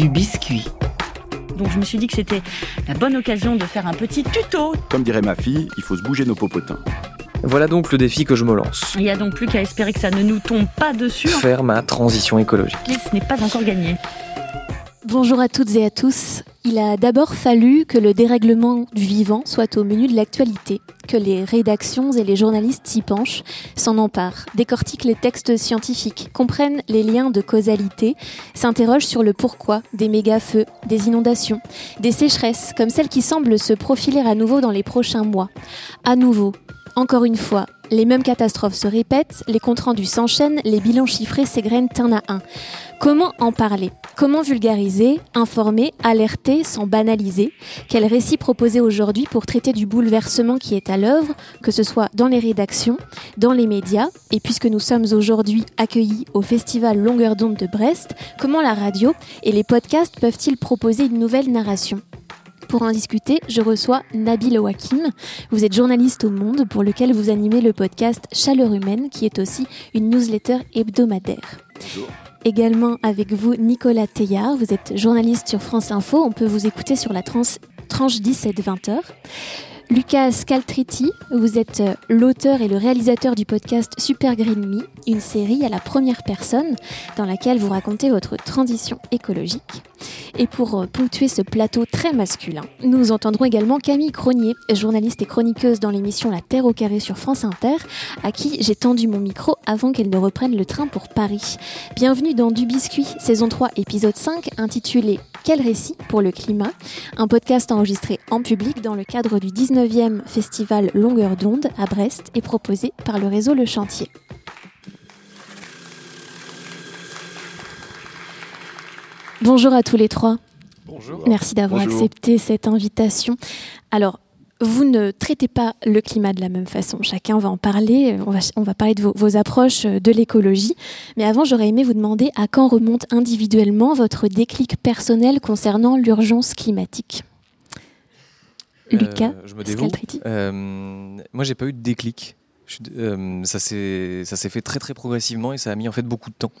du biscuit. Donc je me suis dit que c'était la bonne occasion de faire un petit tuto. Comme dirait ma fille, il faut se bouger nos popotins. Voilà donc le défi que je me lance. Il n'y a donc plus qu'à espérer que ça ne nous tombe pas dessus. Faire ma transition écologique. Ce n'est pas encore gagné. Bonjour à toutes et à tous. Il a d'abord fallu que le dérèglement du vivant soit au menu de l'actualité, que les rédactions et les journalistes s'y penchent, s'en emparent, décortiquent les textes scientifiques, comprennent les liens de causalité, s'interrogent sur le pourquoi des méga-feux, des inondations, des sécheresses, comme celles qui semblent se profiler à nouveau dans les prochains mois. À nouveau, encore une fois, les mêmes catastrophes se répètent, les comptes rendus s'enchaînent, les bilans chiffrés s'égrènent un à un. Comment en parler? Comment vulgariser, informer, alerter sans banaliser? Quel récit proposer aujourd'hui pour traiter du bouleversement qui est à l'œuvre, que ce soit dans les rédactions, dans les médias? Et puisque nous sommes aujourd'hui accueillis au festival Longueur d'onde de Brest, comment la radio et les podcasts peuvent-ils proposer une nouvelle narration? Pour en discuter, je reçois Nabil Wakim. Vous êtes journaliste au Monde pour lequel vous animez le podcast Chaleur Humaine qui est aussi une newsletter hebdomadaire. Bonjour. Également avec vous Nicolas Teillard, vous êtes journaliste sur France Info, on peut vous écouter sur la tranche 17-20h. Lucas Scaltriti, vous êtes euh, l'auteur et le réalisateur du podcast Super Green Me, une série à la première personne dans laquelle vous racontez votre transition écologique. Et pour euh, ponctuer ce plateau très masculin, nous entendrons également Camille Cronier, journaliste et chroniqueuse dans l'émission La Terre au carré sur France Inter, à qui j'ai tendu mon micro avant qu'elle ne reprenne le train pour Paris. Bienvenue dans Du Biscuit, saison 3, épisode 5, intitulé Quel récit pour le climat? Un podcast enregistré en public dans le cadre du 19e festival Longueur d'onde à Brest et proposé par le réseau Le Chantier. Bonjour à tous les trois. Bonjour. Merci d'avoir accepté cette invitation. Alors, vous ne traitez pas le climat de la même façon. Chacun va en parler. On va, on va parler de vos, vos approches de l'écologie. Mais avant, j'aurais aimé vous demander à quand remonte individuellement votre déclic personnel concernant l'urgence climatique. Lucas Euh, je me dévoue. Euh, moi, j'ai pas eu de déclic. Euh, ça s'est fait très très progressivement et ça a mis en fait beaucoup de temps.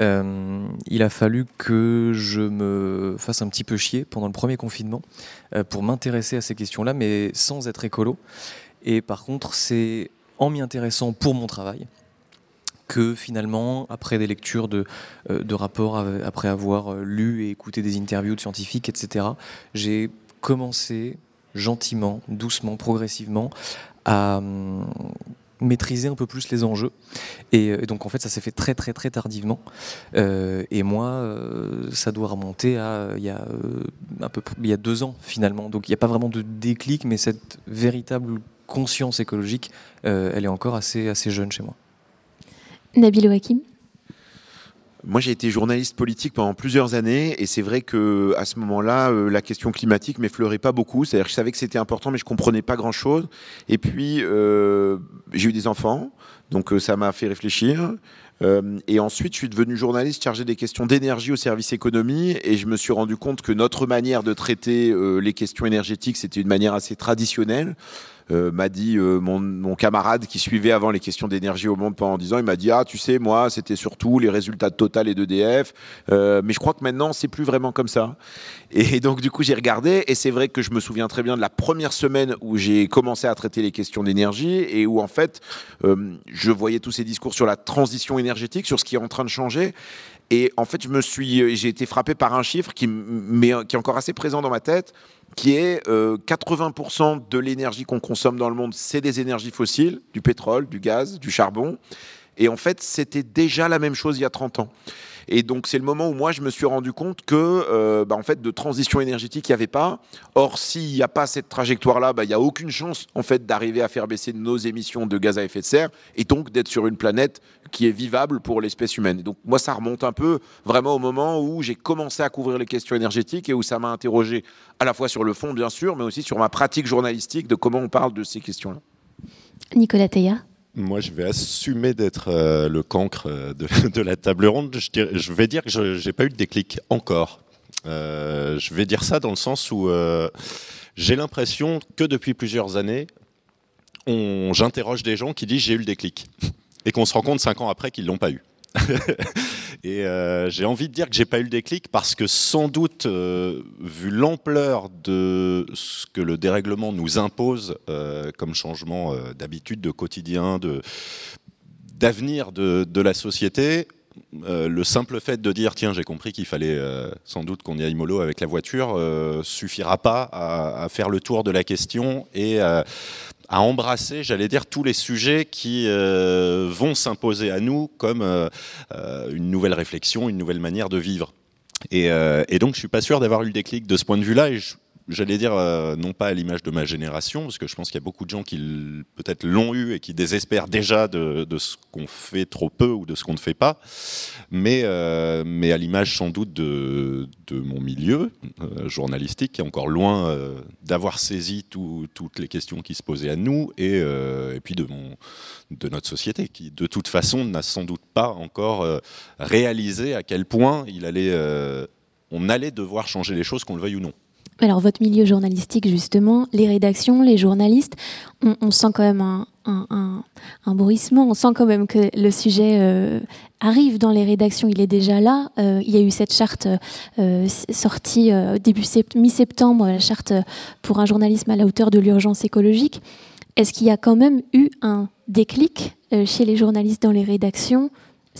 Euh, il a fallu que je me fasse un petit peu chier pendant le premier confinement euh, pour m'intéresser à ces questions-là, mais sans être écolo. Et par contre, c'est en m'y intéressant pour mon travail que finalement, après des lectures de, de rapports, après avoir lu et écouté des interviews de scientifiques, etc., j'ai commencé gentiment, doucement, progressivement à hum, maîtriser un peu plus les enjeux. Et, euh, donc en fait, ça s'est fait très très très tardivement. Euh, et moi, euh, ça doit remonter à il y a un peu il y a deux ans finalement. Donc il n'y a pas vraiment de déclic, mais cette véritable conscience écologique, elle est encore assez assez jeune chez moi. Nabil Wakim. Moi, j'ai été journaliste politique pendant plusieurs années, et c'est vrai que à ce moment-là, euh, la question climatique m'effleurait pas beaucoup. C'est-à-dire que je savais que c'était important, mais je comprenais pas grand-chose. Et puis, euh, j'ai eu des enfants, donc euh, ça m'a fait réfléchir. Et ensuite, je suis devenu journaliste chargé des questions d'énergie au service économie, et je me suis rendu compte que notre manière de traiter les questions énergétiques, c'était une manière assez traditionnelle. Euh, m'a dit euh, mon, mon camarade qui suivait avant les questions d'énergie au monde pendant 10 ans, il m'a dit ah tu sais moi c'était surtout les résultats de Total et d'EDF, euh, mais je crois que maintenant c'est plus vraiment comme ça. Et donc du coup j'ai regardé et c'est vrai que je me souviens très bien de la première semaine où j'ai commencé à traiter les questions d'énergie et où en fait euh, je voyais tous ces discours sur la transition énergétique, sur ce qui est en train de changer. Et en fait, je me suis, j'ai été frappé par un chiffre qui, mais, qui est encore assez présent dans ma tête, qui est euh, 80% de l'énergie qu'on consomme dans le monde, c'est des énergies fossiles, du pétrole, du gaz, du charbon. Et en fait, c'était déjà la même chose il y a 30 ans. Et donc, c'est le moment où moi, je me suis rendu compte que, euh, bah, en fait, de transition énergétique, il n'y avait pas. Or, s'il n'y a pas cette trajectoire-là, bah, il n'y a aucune chance, en fait, d'arriver à faire baisser nos émissions de gaz à effet de serre et donc d'être sur une planète qui est vivable pour l'espèce humaine. Et donc, moi, ça remonte un peu vraiment au moment où j'ai commencé à couvrir les questions énergétiques et où ça m'a interrogé à la fois sur le fond, bien sûr, mais aussi sur ma pratique journalistique de comment on parle de ces questions-là. Nicolas Teilhard. Moi, je vais assumer d'être euh, le cancre euh, de, la table ronde. Je, vais dire que je n'ai pas eu de déclic encore. Euh, je vais dire ça dans le sens où j'ai l'impression que depuis plusieurs années, j'interroge des gens qui disent j'ai eu le déclic et qu'on se rend compte cinq ans après qu'ils l'ont pas eu. Et euh, j'ai envie de dire que j'ai pas eu le déclic parce que sans doute, euh, vu l'ampleur de ce que le dérèglement nous impose euh, comme changement d'habitude, de quotidien, d'avenir de, la société, le simple fait de dire tiens j'ai compris qu'il fallait sans doute qu'on y aille mollo avec la voiture suffira pas à, faire le tour de la question et à embrasser, j'allais dire, tous les sujets qui euh, vont s'imposer à nous comme euh, euh, une nouvelle réflexion, une nouvelle manière de vivre. Et, donc, je suis pas sûr d'avoir eu le déclic de ce point de vue-là. J'allais dire, euh, non pas à l'image de ma génération, parce que je pense qu'il y a beaucoup de gens qui peut-être l'ont eu et qui désespèrent déjà de, ce qu'on fait trop peu ou de ce qu'on ne fait pas, mais, euh, à l'image sans doute de, mon milieu euh, journalistique, qui est encore loin d'avoir saisi toutes les questions qui se posaient à nous, et, puis de, notre société, qui de toute façon n'a sans doute pas encore réalisé à quel point on allait devoir changer les choses, qu'on le veuille ou non. Alors votre milieu journalistique justement, les rédactions, les journalistes, on, sent quand même un, un, bruissement, on sent quand même que le sujet euh, arrive dans les rédactions, il est déjà là. Euh, il y a eu cette charte euh, sortie début mi-septembre, la charte pour un journalisme à la hauteur de l'urgence écologique. Est-ce qu'il y a quand même eu un déclic chez les journalistes dans les rédactions?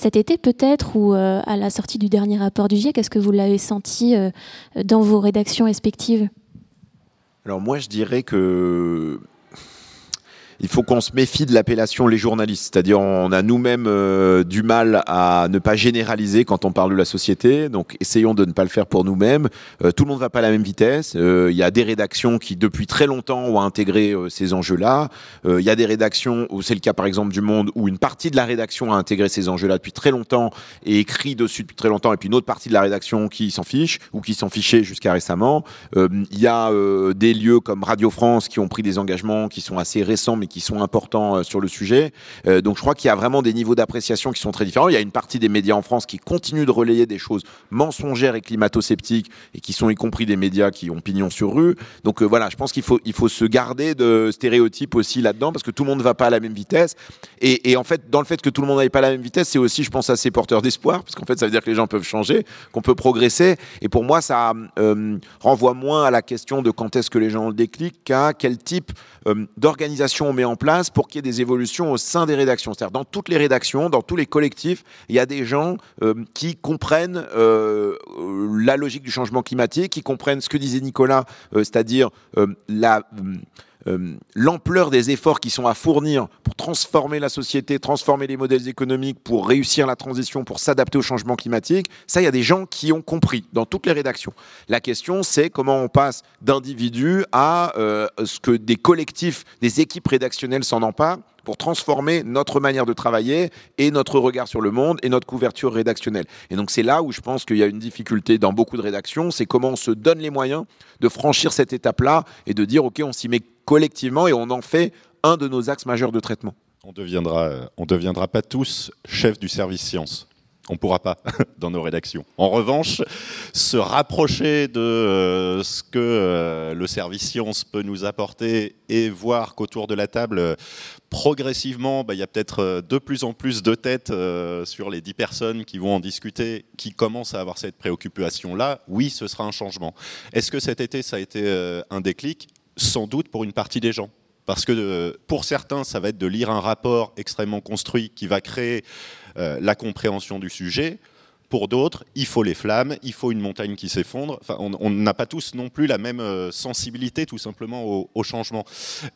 Cet été peut-être ou euh, à la sortie du dernier rapport du GIEC Est-ce que vous l'avez senti euh, dans vos rédactions respectives? Alors moi je dirais que il faut qu'on se méfie de l'appellation les journalistes. C'est-à-dire, on a nous-mêmes euh, du mal à ne pas généraliser quand on parle de la société. Donc, essayons de ne pas le faire pour nous-mêmes. Euh, tout le monde va pas à la même vitesse. Euh, il y a des rédactions qui, depuis très longtemps, ont intégré ces enjeux-là. Il y a des rédactions, où c'est le cas par exemple du Monde, où une partie de la rédaction a intégré ces enjeux-là depuis très longtemps et écrit dessus depuis très longtemps, et puis une autre partie de la rédaction qui s'en fiche ou qui s'en fichait jusqu'à récemment. Il y a des lieux comme Radio France qui ont pris des engagements qui sont assez récents, mais qui sont importants euh, sur le sujet. Euh, donc je crois qu'il y a vraiment des niveaux d'appréciation qui sont très différents. Il y a une partie des médias en France qui continuent de relayer des choses mensongères et climato-sceptiques et qui sont y compris des médias qui ont pignon sur rue. Donc euh, voilà, je pense qu'il faut, il faut se garder de stéréotypes aussi là-dedans parce que tout le monde ne va pas à la même vitesse. Et, en fait, dans le fait que tout le monde n'aille pas à la même vitesse, c'est aussi, je pense, assez porteur d'espoir parce qu'en fait, ça veut dire que les gens peuvent changer, qu'on peut progresser. Et pour moi, ça renvoie moins à la question de quand est-ce que les gens ont le déclic qu'à quel type d'organisation on en place pour qu'il y ait des évolutions au sein des rédactions. C'est-à-dire dans toutes les rédactions, dans tous les collectifs, il y a des gens euh, qui comprennent euh, la logique du changement climatique, qui comprennent ce que disait Nicolas, euh, c'est-à-dire la euh, l'ampleur des efforts qui sont à fournir pour transformer la société, transformer les modèles économiques, pour réussir la transition, pour s'adapter au changement climatique, ça, il y a des gens qui ont compris dans toutes les rédactions. La question, c'est comment on passe d'individus à euh, ce que des collectifs, des équipes rédactionnelles s'en emparent pour transformer notre manière de travailler et notre regard sur le monde et notre couverture rédactionnelle. Et donc c'est là où je pense qu'il y a une difficulté dans beaucoup de rédactions, c'est comment on se donne les moyens de franchir cette étape-là et de dire ok on s'y met collectivement et on en fait un de nos axes majeurs de traitement. On deviendra, on deviendra pas tous chefs du service science. On ne pourra pas dans nos rédactions. En revanche, se rapprocher de euh, ce que euh, le service science peut nous apporter et voir qu'autour de la table, progressivement, bah, il y a peut-être euh, de plus en plus de têtes sur les dix personnes qui vont en discuter, qui commencent à avoir cette préoccupation-là, oui, ce sera un changement. Est-ce que cet été, ça a été un déclic? Sans doute pour une partie des gens. Parce que pour certains, ça va être de lire un rapport extrêmement construit qui va créer euh, la compréhension du sujet. Pour d'autres, il faut les flammes, il faut une montagne qui s'effondre. Enfin, on n'a pas tous non plus la même euh, sensibilité, tout simplement, au, changement.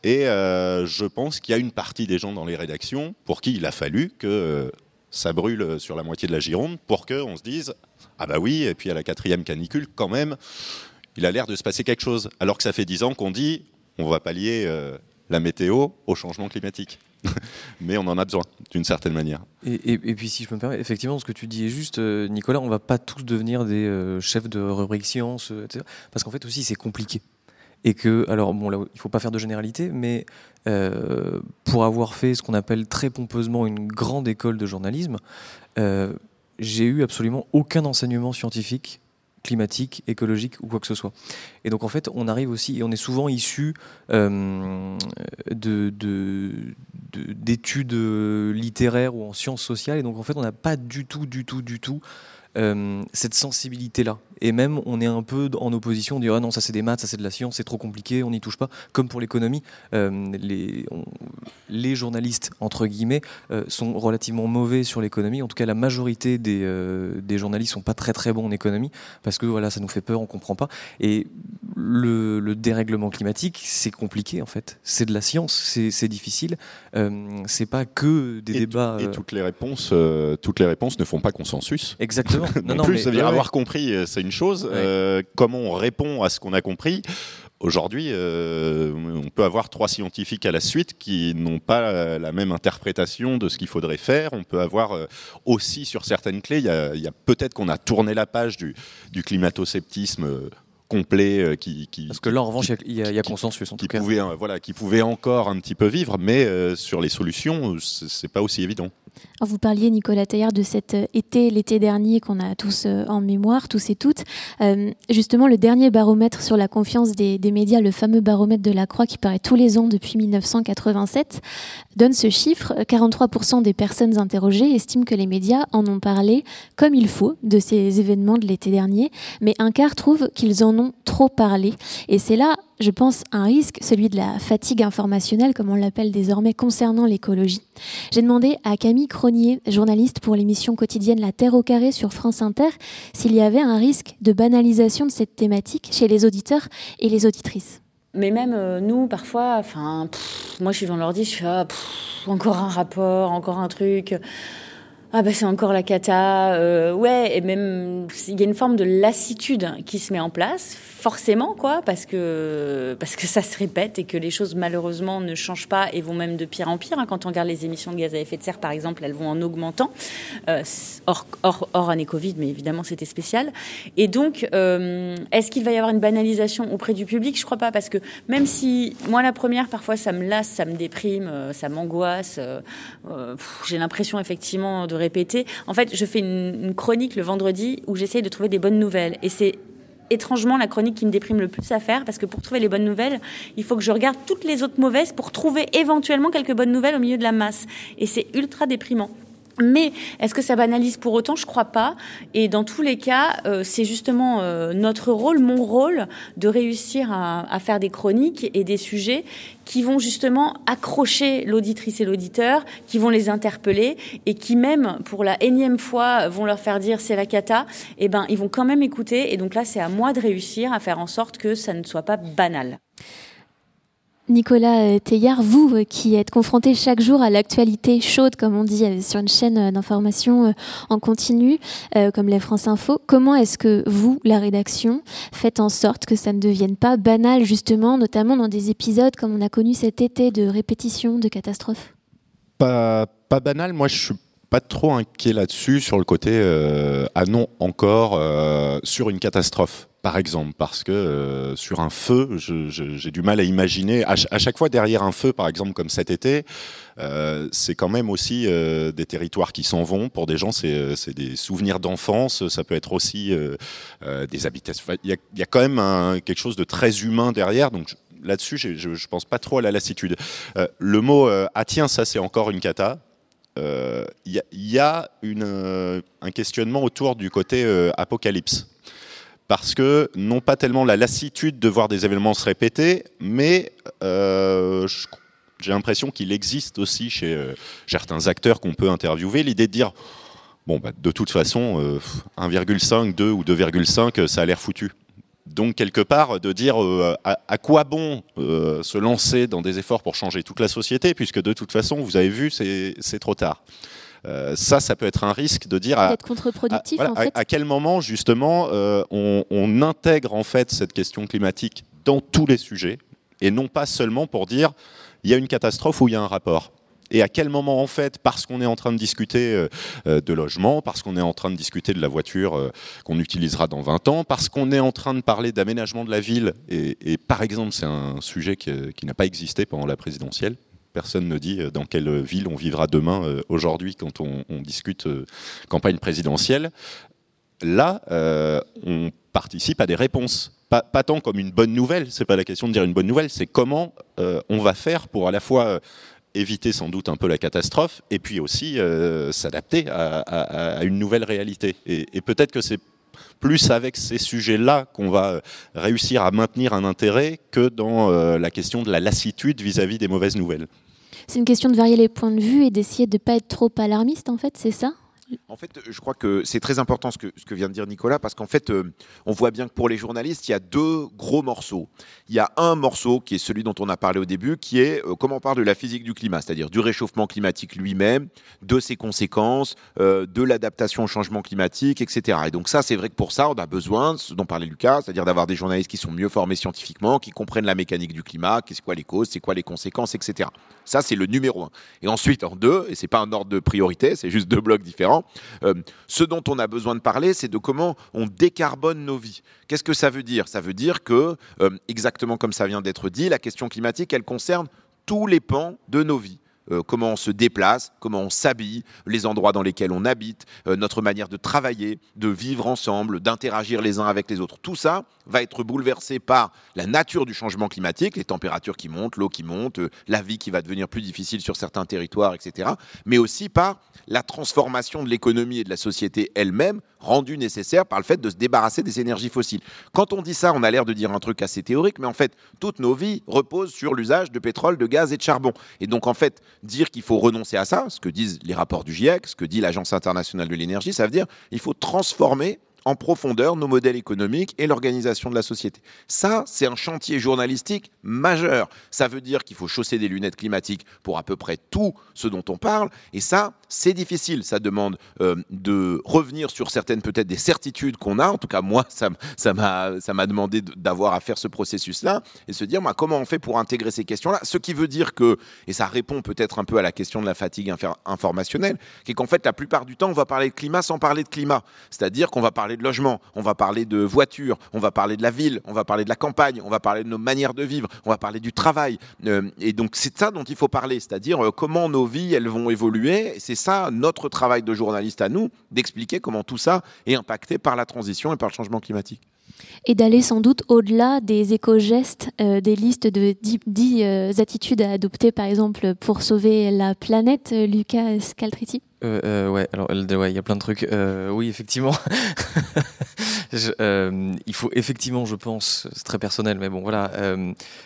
Et euh, je pense qu'il y a une partie des gens dans les rédactions pour qui il a fallu que ça brûle sur la moitié de la Gironde pour qu'on se dise ah bah oui, et puis à la quatrième canicule, quand même, il a l'air de se passer quelque chose. Alors que ça fait dix ans qu'on dit on va pallier la météo au changement climatique. mais on en a besoin d'une certaine manière. Et, puis si je me permets, effectivement, ce que tu dis est juste, euh, Nicolas, on va pas tous devenir des euh, chefs de rubrique science, euh, etc. Parce qu'en fait aussi c'est compliqué. Et que, alors bon, là, il faut pas faire de généralité, mais pour avoir fait ce qu'on appelle très pompeusement une grande école de journalisme, j'ai eu absolument aucun enseignement scientifique climatique, écologique ou quoi que ce soit. Et donc en fait, on arrive aussi, et on est souvent issu euh, de, d'études littéraires ou en sciences sociales, et donc en fait, on n'a pas du tout, du tout, du tout euh, cette sensibilité-là. Et même, on est un peu en opposition, on dit ah non, ça c'est des maths, ça c'est de la science, c'est trop compliqué, on n'y touche pas. Comme pour l'économie, euh, les, les journalistes, entre guillemets, euh, sont relativement mauvais sur l'économie. En tout cas, la majorité des, des journalistes sont pas très très bons en économie parce que voilà, ça nous fait peur, on comprend pas. Et le, le dérèglement climatique, c'est compliqué en fait. C'est de la science, c'est difficile. c'est pas que des débats. et toutes les réponses, toutes les réponses ne font pas consensus. Exactement. non, non, plus, ça veut dire avoir compris, c'est une chose. Euh, comment on répond à ce qu'on a compris Aujourd'hui, euh, on peut avoir trois scientifiques à la suite qui n'ont pas la même interprétation de ce qu'il faudrait faire. On peut avoir euh, aussi sur certaines clés, il y a, peut-être qu'on a tourné la page du, du climato-sceptisme complet qui, parce que là en revanche il y, a consensus en qui tout cas. pouvait voilà qui pouvait encore un petit peu vivre mais sur les solutions c'est pas aussi évident vous parliez, Nicolas Taillard, de cet euh, été, l'été dernier qu'on a tous euh, en mémoire, tous et toutes. Euh, justement, le dernier baromètre sur la confiance des, médias, le fameux baromètre de la Croix qui paraît tous les ans depuis 1987, donne ce chiffre. 43% des personnes interrogées estiment que les médias en ont parlé comme il faut de ces événements de l'été dernier, mais un quart trouve qu'ils en ont trop parlé. Et c'est là je pense, un risque, celui de la fatigue informationnelle, comme on l'appelle désormais, concernant l'écologie. J'ai demandé à Camille Cronier, journaliste pour l'émission quotidienne La Terre au carré sur France Inter, s'il y avait un risque de banalisation de cette thématique chez les auditeurs et les auditrices. Mais même euh, nous, parfois, enfin, moi je suis dans l'ordi, je fais ah, encore un rapport, encore un truc ah bah c'est encore la cata, euh, ouais, et même il y a une forme de lassitude qui se met en place, forcément quoi, parce que parce que ça se répète et que les choses malheureusement ne changent pas et vont même de pire en pire. Hein. Quand on regarde les émissions de gaz à effet de serre par exemple, elles vont en augmentant, euh, hors, hors, hors, année Covid, mais évidemment c'était spécial. Et donc, euh, est-ce qu'il va y avoir une banalisation auprès du public? Je crois pas, parce que même si moi la première parfois ça me lasse, ça me déprime, euh, ça m'angoisse, euh, j'ai l'impression effectivement de En fait, je fais une, chronique le vendredi où j'essaye de trouver des bonnes nouvelles. Et c'est étrangement la chronique qui me déprime le plus à faire parce que pour trouver les bonnes nouvelles, il faut que je regarde toutes les autres mauvaises pour trouver éventuellement quelques bonnes nouvelles au milieu de la masse. Et c'est ultra déprimant. Mais est-ce que ça banalise pour autant? Je crois pas. Et dans tous les cas, euh, c'est justement euh, notre rôle, mon rôle, de réussir à, à, faire des chroniques et des sujets qui vont justement accrocher l'auditrice et l'auditeur, qui vont les interpeller et qui même pour la énième fois vont leur faire dire c'est la cata. Eh ben, ils vont quand même écouter. Et donc là, c'est à moi de réussir à faire en sorte que ça ne soit pas banal. Nicolas euh, Teillard, vous euh, qui êtes confronté chaque jour à l'actualité chaude, comme on dit, euh, sur une chaîne d'information en continu, comme les France Info, comment est-ce que vous, la rédaction, faites en sorte que ça ne devienne pas banal, justement, notamment dans des épisodes comme on a connu cet été de répétition, de catastrophes? Pas, banal, moi je suis pas trop inquiet là-dessus, sur le côté ah non, encore sur une catastrophe par exemple, parce que euh, sur un feu, j'ai du mal à imaginer. À, chaque fois, derrière un feu, par exemple, comme cet été, euh, c'est quand même aussi euh, des territoires qui s'en vont. Pour des gens, c'est des souvenirs d'enfance. Ça peut être aussi des habitations. Il y, a, quand même quelque chose de très humain derrière. Donc là-dessus, je ne pense pas trop à la lassitude. le mot ah tiens, ça c'est encore une cata. Il y, a un questionnement autour du côté apocalypse parce que non pas tellement la lassitude de voir des événements se répéter, mais euh, j'ai l'impression qu'il existe aussi chez euh, certains acteurs qu'on peut interviewer l'idée de dire bon bah, de toute façon 1,5, euh, 2 ou 2,5 ça a l'air foutu. Donc quelque part de dire à, à, quoi bon se lancer dans des efforts pour changer toute la société puisque de toute façon vous avez vu c'est trop tard. Euh, ça, ça peut être un risque de dire à, contre-productif. À, en fait. à, quel moment justement euh, on, intègre en fait cette question climatique dans tous les sujets et non pas seulement pour dire il y a une catastrophe ou il y a un rapport. Et à quel moment, en fait, parce qu'on est en train de discuter euh, de logement, parce qu'on est en train de discuter de la voiture qu'on utilisera dans 20 ans, parce qu'on est en train de parler d'aménagement de la ville, et, par exemple, c'est un sujet qui, qui n'a pas existé pendant la présidentielle, Personne ne dit euh, dans quelle ville on vivra demain, euh, aujourd'hui, quand on, discute euh, campagne présidentielle. Là, on participe à des réponses. Pas, tant comme une bonne nouvelle, c'est pas la question de dire une bonne nouvelle, c'est comment on va faire pour à la fois éviter sans doute un peu la catastrophe et puis aussi s'adapter à, une nouvelle réalité. et peut-être que c'est plus avec ces sujets-là qu'on va réussir à maintenir un intérêt que dans euh, la question de la lassitude vis-à-vis des mauvaises nouvelles. C'est une question de varier les points de vue et d'essayer de ne pas être trop alarmiste, en fait, c'est ça? En fait, je crois que c'est très important ce que, vient de dire Nicolas, parce qu'en fait, euh, on voit bien que pour les journalistes, il y a deux gros morceaux. Il y a un morceau qui est celui dont on a parlé au début, qui est euh, comment on parle de la physique du climat, c'est-à-dire du réchauffement climatique lui-même, de ses conséquences, euh, de l'adaptation au changement climatique, etc. Et donc ça, c'est vrai que pour ça, on a besoin, ce dont parlait Lucas, c'est-à-dire d'avoir des journalistes qui sont mieux formés scientifiquement, qui comprennent la mécanique du climat, qu'est-ce quoi les causes, c'est quoi les conséquences, etc. Ça, c'est le numéro un. Et ensuite, en deux, et c'est pas un ordre de priorité, c'est juste deux blocs différents. Ce dont on a besoin de parler, c'est de comment on décarbone nos vies. Qu'est-ce que ça veut dire? Ça veut dire que, euh, exactement comme ça vient d'être dit, la question climatique, elle concerne tous les pans de nos vies. Euh, comment on se déplace, comment on s'habille, les endroits dans lesquels on habite, euh, notre manière de travailler, de vivre ensemble, d'interagir les uns avec les autres. Tout ça va être bouleversé par la nature du changement climatique, les températures qui montent, l'eau qui monte, euh, la vie qui va devenir plus difficile sur certains territoires, etc. Mais aussi par la transformation de l'économie et de la société elle-même, rendue nécessaire par le fait de se débarrasser des énergies fossiles. Quand on dit ça, on a l'air de dire un truc assez théorique, mais en fait, toutes nos vies reposent sur l'usage de pétrole, de gaz et de charbon. Et donc, en fait, dire qu'il faut renoncer à ça, ce que disent les rapports du GIEC, ce que dit l'Agence internationale de l'énergie, ça veut dire qu'il faut transformer en profondeur nos modèles économiques et l'organisation de la société. Ça, c'est un chantier journalistique majeur. Ça veut dire qu'il faut chausser des lunettes climatiques pour à peu près tout ce dont on parle. Et ça, c'est difficile. Ça demande euh, de revenir sur certaines, peut-être, des certitudes qu'on a. En tout cas, moi, ça m'a ça m'a demandé d'avoir à faire ce processus-là et se dire, moi, comment on fait pour intégrer ces questions-là? Ce qui veut dire que, et ça répond peut-être un peu à la question de la fatigue informationnelle, qui est qu'en fait, la plupart du temps, on va parler de climat sans parler de climat. C'est-à-dire qu'on va parler de logement, on va parler de voiture, on va parler de la ville, on va parler de la campagne, on va parler de nos manières de vivre, on va parler du travail. Euh, et donc c'est ça dont il faut parler, c'est-à-dire euh, comment nos vies elles vont évoluer. C'est ça notre travail de journaliste à nous, d'expliquer comment tout ça est impacté par la transition et par le changement climatique et d'aller sans doute au-delà des éco-gestes, euh, des listes de 10, euh, attitudes à adopter, par exemple, pour sauver la planète, euh, Lucas Scaltriti? Euh, ouais, alors il y a plein de trucs. oui, effectivement. il faut effectivement, je pense, c'est très personnel, mais bon, voilà,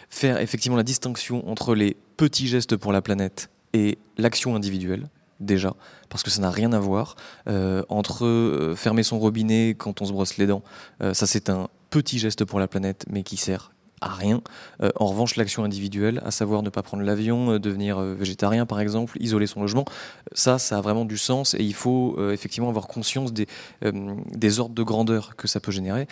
faire effectivement la distinction entre les petits gestes pour la planète et l'action individuelle déjà, parce que ça n'a rien à voir. Euh, entre euh, fermer son robinet quand on se brosse les dents, euh, ça c'est un petit geste pour la planète, mais qui sert à rien. en revanche, l'action individuelle, à savoir ne pas prendre l'avion, devenir végétarien par exemple, isoler son logement, ça, ça a vraiment du sens et il faut effectivement avoir conscience des, des ordres de grandeur que ça peut générer.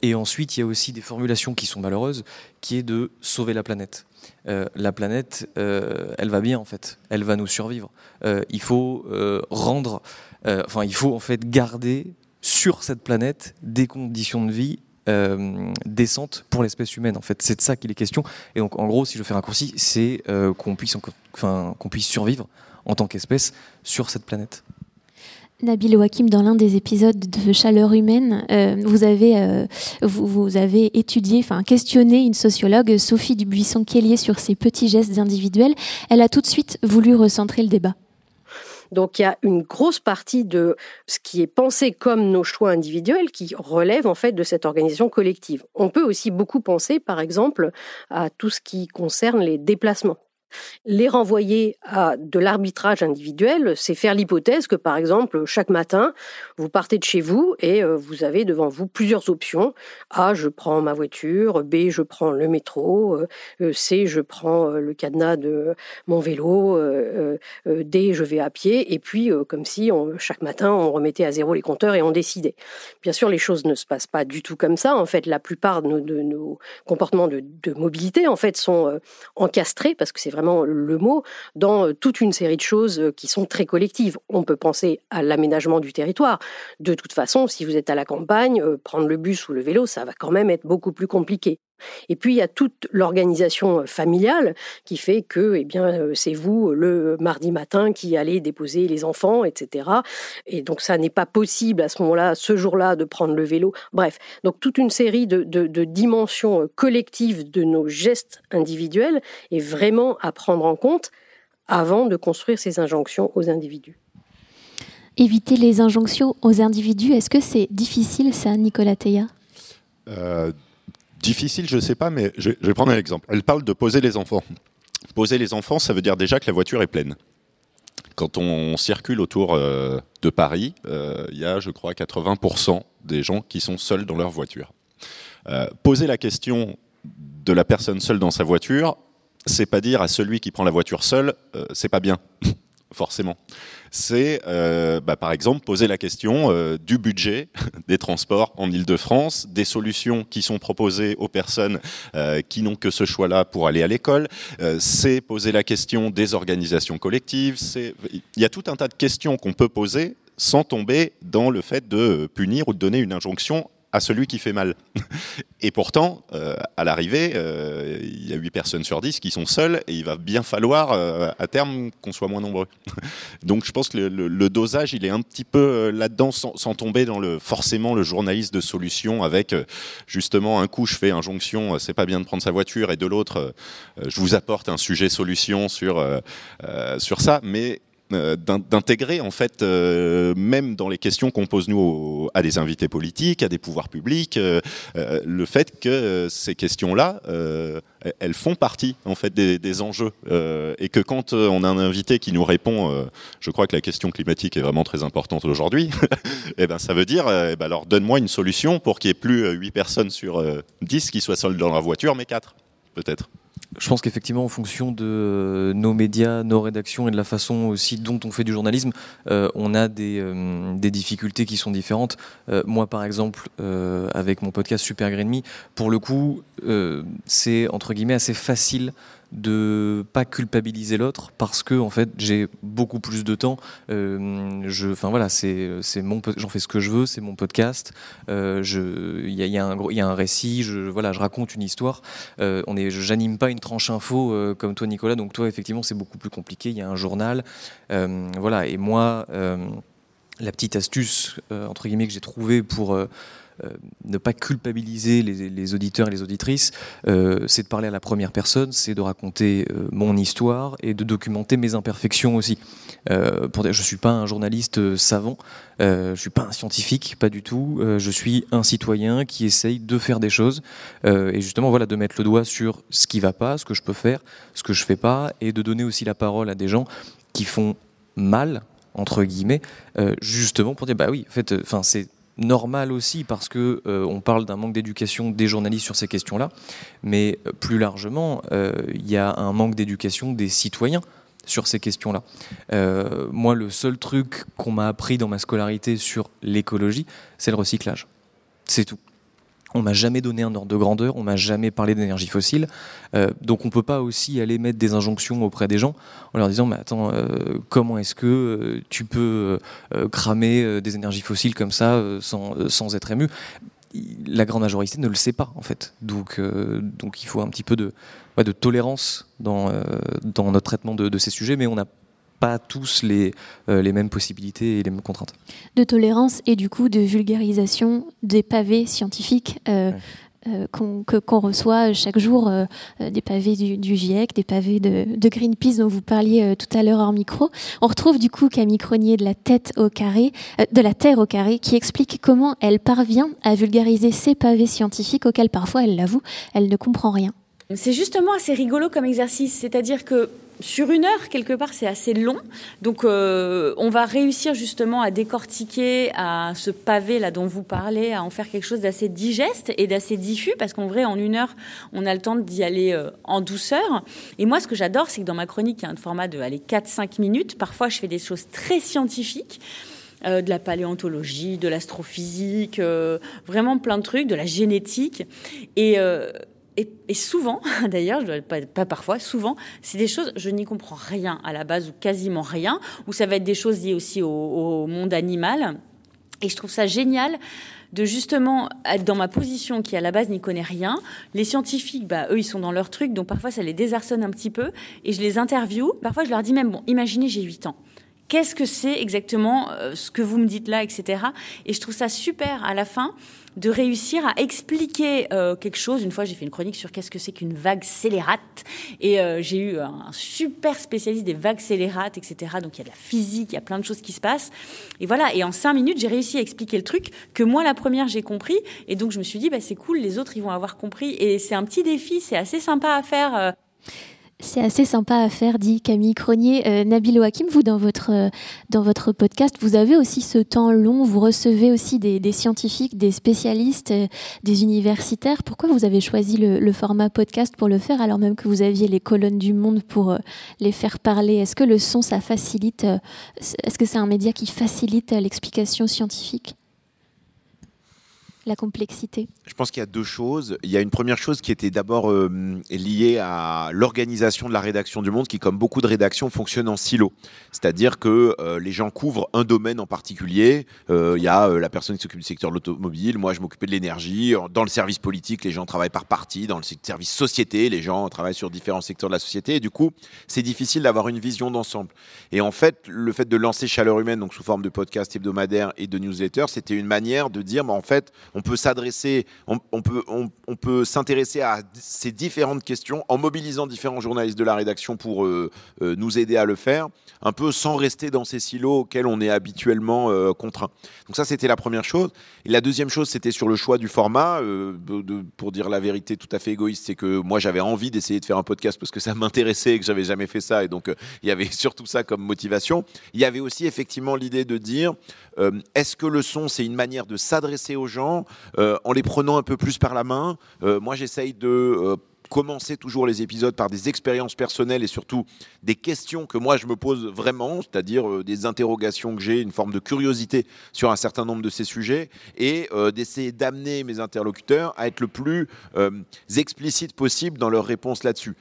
et ensuite, il y a aussi des formulations qui sont malheureuses, qui est de sauver la planète. Euh, la planète, euh, elle va bien en fait, elle va nous survivre. Euh, il faut rendre, enfin il faut en fait garder sur cette planète des conditions de vie décentes pour l'espèce humaine. En fait, c'est de ça qu'il est question. Et donc, en gros, si je fais un raccourci, c'est qu'on puisse, qu'on puisse survivre en tant qu'espèce sur cette planète. Nabil Wakim, dans l'un des épisodes de Chaleur humaine, euh, vous, avez, euh, vous, avez étudié, enfin questionné une sociologue, Sophie Dubuisson-Kellier, sur ces petits gestes individuels. Elle a tout de suite voulu recentrer le débat. Donc il y a une grosse partie de ce qui est pensé comme nos choix individuels qui relève en fait de cette organisation collective. On peut aussi beaucoup penser, par exemple, à tout ce qui concerne les déplacements. Les renvoyer à de l'arbitrage individuel, c'est faire l'hypothèse que, par exemple, chaque matin, vous partez de chez vous et euh, vous avez devant vous plusieurs options. A, je prends ma voiture. B, je prends le métro. Euh, euh, C, je prends le cadenas de mon vélo. D, je vais à pied. Et puis, comme si chaque matin, on remettait à zéro les compteurs et on décidait. Bien sûr, les choses ne se passent pas du tout comme ça. En fait, la plupart de nos, comportements de, de, mobilité, en fait, sont encastrés parce que c'est vraiment le mot, dans toute une série de choses qui sont très collectives. On peut penser à l'aménagement du territoire. De toute façon, si vous êtes à la campagne, euh, prendre le bus ou le vélo, ça va quand même être beaucoup plus compliqué. Et puis il y a toute l'organisation familiale qui fait que, eh bien, euh, c'est vous le mardi matin qui allez déposer les enfants, etc. Et donc ça n'est pas possible à ce moment-là, ce jour-là, de prendre le vélo. Bref, donc toute une série de, de dimensions collectives de nos gestes individuels est vraiment à prendre en compte avant de construire ces injonctions aux individus. Éviter les injonctions aux individus, est-ce que c'est difficile ça, Nicolas Théa euh, Difficile, je ne sais pas, mais je, vais prendre un exemple. Elle parle de poser les enfants. Poser les enfants, ça veut dire déjà que la voiture est pleine. Quand on circule autour euh, de Paris, euh, il y a, je crois, 80% des gens qui sont seuls dans leur voiture. poser la question de la personne seule dans sa voiture, c'est pas dire à celui qui prend la voiture seul, c'est pas bien, forcément. C'est euh, bah, par exemple poser la question euh, du budget des transports en Ile-de-France, des solutions qui sont proposées aux personnes euh, qui n'ont que ce choix-là pour aller à l'école, c'est poser la question des organisations collectives, il y a tout un tas de questions qu'on peut poser sans tomber dans le fait de punir ou de donner une injonction à celui qui fait mal. Et pourtant, euh, à l'arrivée, euh, il y a 8 personnes sur 10 qui sont seules et il va bien falloir euh, à terme qu'on soit moins nombreux. Donc je pense que le, dosage, il est un petit peu là-dedans sans, tomber dans le forcément le journaliste de solution avec justement un coup je fais injonction, c'est pas bien de prendre sa voiture et de l'autre je vous apporte un sujet solution sur, sur ça. Mais d'intégrer en fait euh, même dans les questions qu'on pose nous à des invités politiques, à des pouvoirs publics, euh, le fait que ces questions-là, elles font partie en fait des, enjeux et que quand on a un invité qui nous répond, je crois que la question climatique est vraiment très importante aujourd'hui, et eh ben ça veut dire, eh ben alors donne-moi une solution pour qu'il n'y ait plus 8 personnes sur 10 qui soient seules dans la voiture, mais 4 peut-être. Je pense qu'effectivement, en fonction de euh, nos médias, nos rédactions et de la façon aussi dont on fait du journalisme, euh, on a des, euh, des, difficultés qui sont différentes. moi, par exemple, avec mon podcast Super Green Me, pour le coup, c'est entre guillemets assez facile de pas culpabiliser l'autre parce que en fait j'ai beaucoup plus de temps. Euh, je enfin voilà c'est c'est mon j'en fais ce que je veux c'est mon podcast. Euh, il y a, un il y a un récit je voilà je raconte une histoire. Euh, on est j'anime pas une tranche info euh, comme toi Nicolas. Donc toi effectivement c'est beaucoup plus compliqué. Il y a un journal. Voilà. Et moi la petite astuce entre guillemets que j'ai trouvé pour ne pas culpabiliser les, auditeurs et les auditrices, euh, c'est de parler à la première personne, c'est de raconter euh, mon histoire et de documenter mes imperfections aussi. pour je suis pas un journaliste savant, je suis pas un scientifique, pas du tout. je suis un citoyen qui essaye de faire des choses et justement voilà de mettre le doigt sur ce qui va pas, ce que je peux faire, ce que je fais pas, et de donner aussi la parole à des gens qui font mal entre guillemets, justement pour dire bah oui, en fait, enfin c'est normal aussi parce que euh, on parle d'un manque d'éducation des journalistes sur ces questions-là, mais euh, plus largement, euh, il y a un manque d'éducation des citoyens sur ces questions-là. moi, le seul truc qu'on m'a appris dans ma scolarité sur l'écologie, c'est le recyclage. C'est tout. On m'a jamais donné un ordre de grandeur, on m'a jamais parlé d'énergie fossile, euh, donc on peut pas aussi aller mettre des injonctions auprès des gens en leur disant mais attends euh, comment est-ce que euh, tu peux cramer des énergies fossiles comme ça sans, sans être ému? La grande majorité ne le sait pas en fait, donc donc il faut un petit peu de de tolérance dans dans notre traitement de, ces sujets, mais on a pas tous les, euh, les mêmes possibilités et les mêmes contraintes. De tolérance et du coup de vulgarisation des pavés scientifiques. Euh, euh, qu'on reçoit chaque jour des pavés du, GIEC, des pavés de, Greenpeace dont vous parliez tout à l'heure en micro. On retrouve du coup Camille Cronier de la tête au carré, de la Terre au carré, qui explique comment elle parvient à vulgariser ces pavés scientifiques auxquels parfois elle l'avoue, elle ne comprend rien. C'est justement assez rigolo comme exercice, c'est-à-dire que sur une heure, quelque part, c'est assez long. Donc, euh, on va réussir justement à décortiquer à ce pavé là dont vous parlez, à en faire quelque chose d'assez digeste et d'assez diffus, parce qu'en vrai, en une heure, on a le temps d'y aller euh, en douceur. Et moi, ce que j'adore, c'est que dans ma chronique, il y a un format de 4-5 minutes. Parfois, je fais des choses très scientifiques. Euh, de la paléontologie, de l'astrophysique, vraiment plein de trucs, de la génétique. Et, et, souvent, d'ailleurs, pas, pas parfois, souvent, c'est des choses, je n'y comprends rien à la base ou quasiment rien, ou ça va être des choses liées aussi au, monde animal. Et je trouve ça génial de justement être dans ma position qui à la base n'y connaît rien. Les scientifiques, bah, eux, ils sont dans leur truc, donc parfois ça les désarçonne un petit peu. Et je les interviewe. Parfois, je leur dis même, bon, imaginez, j'ai 8 ans. Qu'est-ce que c'est exactement euh, ce que vous me dites là, etc. Et je trouve ça super à la fin de réussir à expliquer euh, quelque chose. Une fois, j'ai fait une chronique sur qu'est-ce que c'est qu'une vague scélérate, et euh, j'ai eu un super spécialiste des vagues scélérates, etc. Donc il y a de la physique, il y a plein de choses qui se passent. Et voilà. Et en cinq minutes, j'ai réussi à expliquer le truc que moi, la première, j'ai compris. Et donc je me suis dit, bah, c'est cool, les autres, ils vont avoir compris. Et c'est un petit défi, c'est assez sympa à faire. C'est assez sympa à faire, dit Camille Cronier. Euh, Nabil Hakim, vous, dans votre, euh, dans votre podcast, vous avez aussi ce temps long, vous recevez aussi des, scientifiques, des spécialistes, euh, des universitaires. Pourquoi vous avez choisi le, format podcast pour le faire, alors même que vous aviez les colonnes du monde pour les faire parler? Est-ce que le son, ça facilite Est-ce que c'est un média qui facilite l'explication scientifique? La complexité Je pense qu'il y a deux choses. Il y a une première chose qui était d'abord euh, liée à l'organisation de la rédaction du Monde, qui, comme beaucoup de rédactions, fonctionne en silo. C'est-à-dire que euh, les gens couvrent un domaine en particulier. Euh, il y a la personne qui s'occupe du secteur de l'automobile, moi je m'occupais de l'énergie. Dans le service politique, les gens travaillent par partie. Dans le service société, les gens travaillent sur différents secteurs de la société. Et du coup, c'est difficile d'avoir une vision d'ensemble. Et en fait, le fait de lancer Chaleur Humaine, donc sous forme de podcast hebdomadaire et de newsletter, c'était une manière de dire, bah, en fait, on peut s'adresser, on, peut, s'intéresser à ces différentes questions en mobilisant différents journalistes de la rédaction pour euh, euh, nous aider à le faire, un peu sans rester dans ces silos auxquels on est habituellement euh, contraint. Donc ça, c'était la première chose. Et la deuxième chose, c'était sur le choix du format. pour dire la vérité tout à fait égoïste, c'est que moi, j'avais envie d'essayer de faire un podcast parce que ça m'intéressait et que j'avais jamais fait ça. Et donc, il y avait surtout ça comme motivation. Il y avait aussi effectivement l'idée de dire, est-ce que le son, c'est une manière de s'adresser aux gens en les un peu plus par la main. Euh, moi, j'essaye de euh, commencer toujours les épisodes par des expériences personnelles et surtout des questions que moi je me pose vraiment, c'est-à-dire des interrogations que j'ai, une forme de curiosité sur un certain nombre de ces sujets et d'essayer d'amener mes interlocuteurs à être le plus explicite possible dans leurs réponses là-dessus.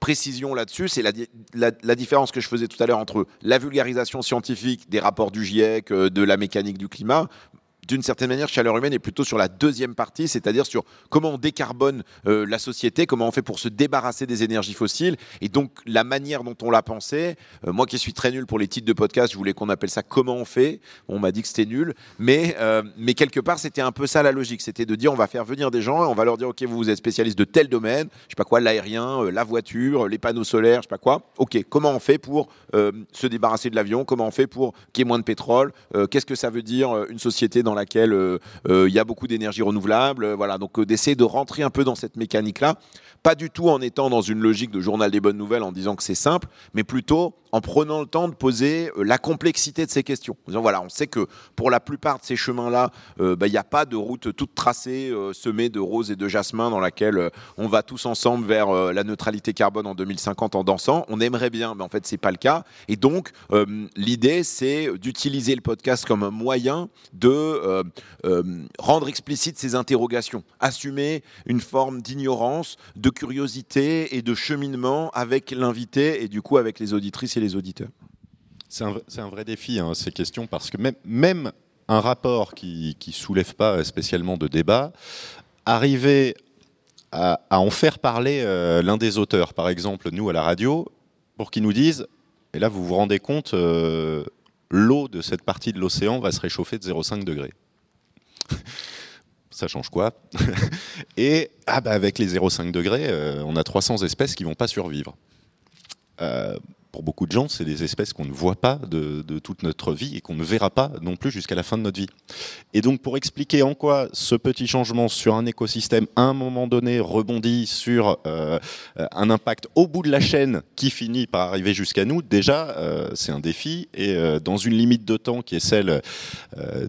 précision là-dessus, c'est la, la, différence que je faisais tout à l'heure entre la vulgarisation scientifique des rapports du GIEC, de la mécanique du climat, d'une certaine manière, Chaleur Humaine est plutôt sur la deuxième partie, c'est-à-dire sur comment on décarbone euh, la société, comment on fait pour se débarrasser des énergies fossiles, et donc la manière dont on l'a pensé. Euh, moi qui suis très nul pour les titres de podcast, je voulais qu'on appelle ça comment on fait. On m'a dit que c'était nul, mais, euh, mais quelque part, c'était un peu ça la logique, c'était de dire on va faire venir des gens on va leur dire ok, vous, êtes spécialiste de tel domaine, je sais pas quoi, l'aérien, la voiture, les panneaux solaires, je sais pas quoi. Ok, comment on fait pour se débarrasser de l'avion? Comment on fait pour qu'il y ait moins de pétrole? Qu'est-ce que ça veut dire une société dans laquelle euh, euh, il y a beaucoup d'énergie renouvelable. Euh, voilà, donc d'essayer de rentrer un peu dans cette mécanique-là. Pas du tout en étant dans une logique de journal des bonnes nouvelles en disant que c'est simple, mais plutôt en prenant le temps de poser euh, la complexité de ces questions. voilà, on sait que pour la plupart de ces chemins-là, euh, bah, il n'y a pas de route toute tracée, euh, semée de roses et de jasmin, dans laquelle on va tous ensemble vers la neutralité carbone en 2050 en dansant. On aimerait bien, mais en fait, c'est pas le cas. Et donc, l'idée, c'est d'utiliser le podcast comme un moyen de rendre explicite ces interrogations, assumer une forme d'ignorance, de curiosité et de cheminement avec l'invité et du coup avec les auditrices les auditeurs. C'est un, vrai défi, hein, ces questions, parce que même, même un rapport qui ne soulève pas spécialement de débat, arriver à, en faire parler euh, l'un des auteurs, par exemple nous à la radio, pour qu'ils nous disent, et là vous vous rendez compte, euh, l'eau de cette partie de l'océan va se réchauffer de 0,5 degrés. Ça change quoi Et ah bah avec les 0,5 degrés, euh, on a 300 espèces qui vont pas survivre pour beaucoup de gens, c'est des espèces qu'on ne voit pas de, toute notre vie et qu'on ne verra pas non plus jusqu'à la fin de notre vie. Et donc, pour expliquer en quoi ce petit changement sur un écosystème, à un moment donné, rebondit sur euh, un impact au bout de la chaîne qui finit par arriver jusqu'à nous, déjà, euh, c'est un défi. Et euh, dans une limite de temps qui est celle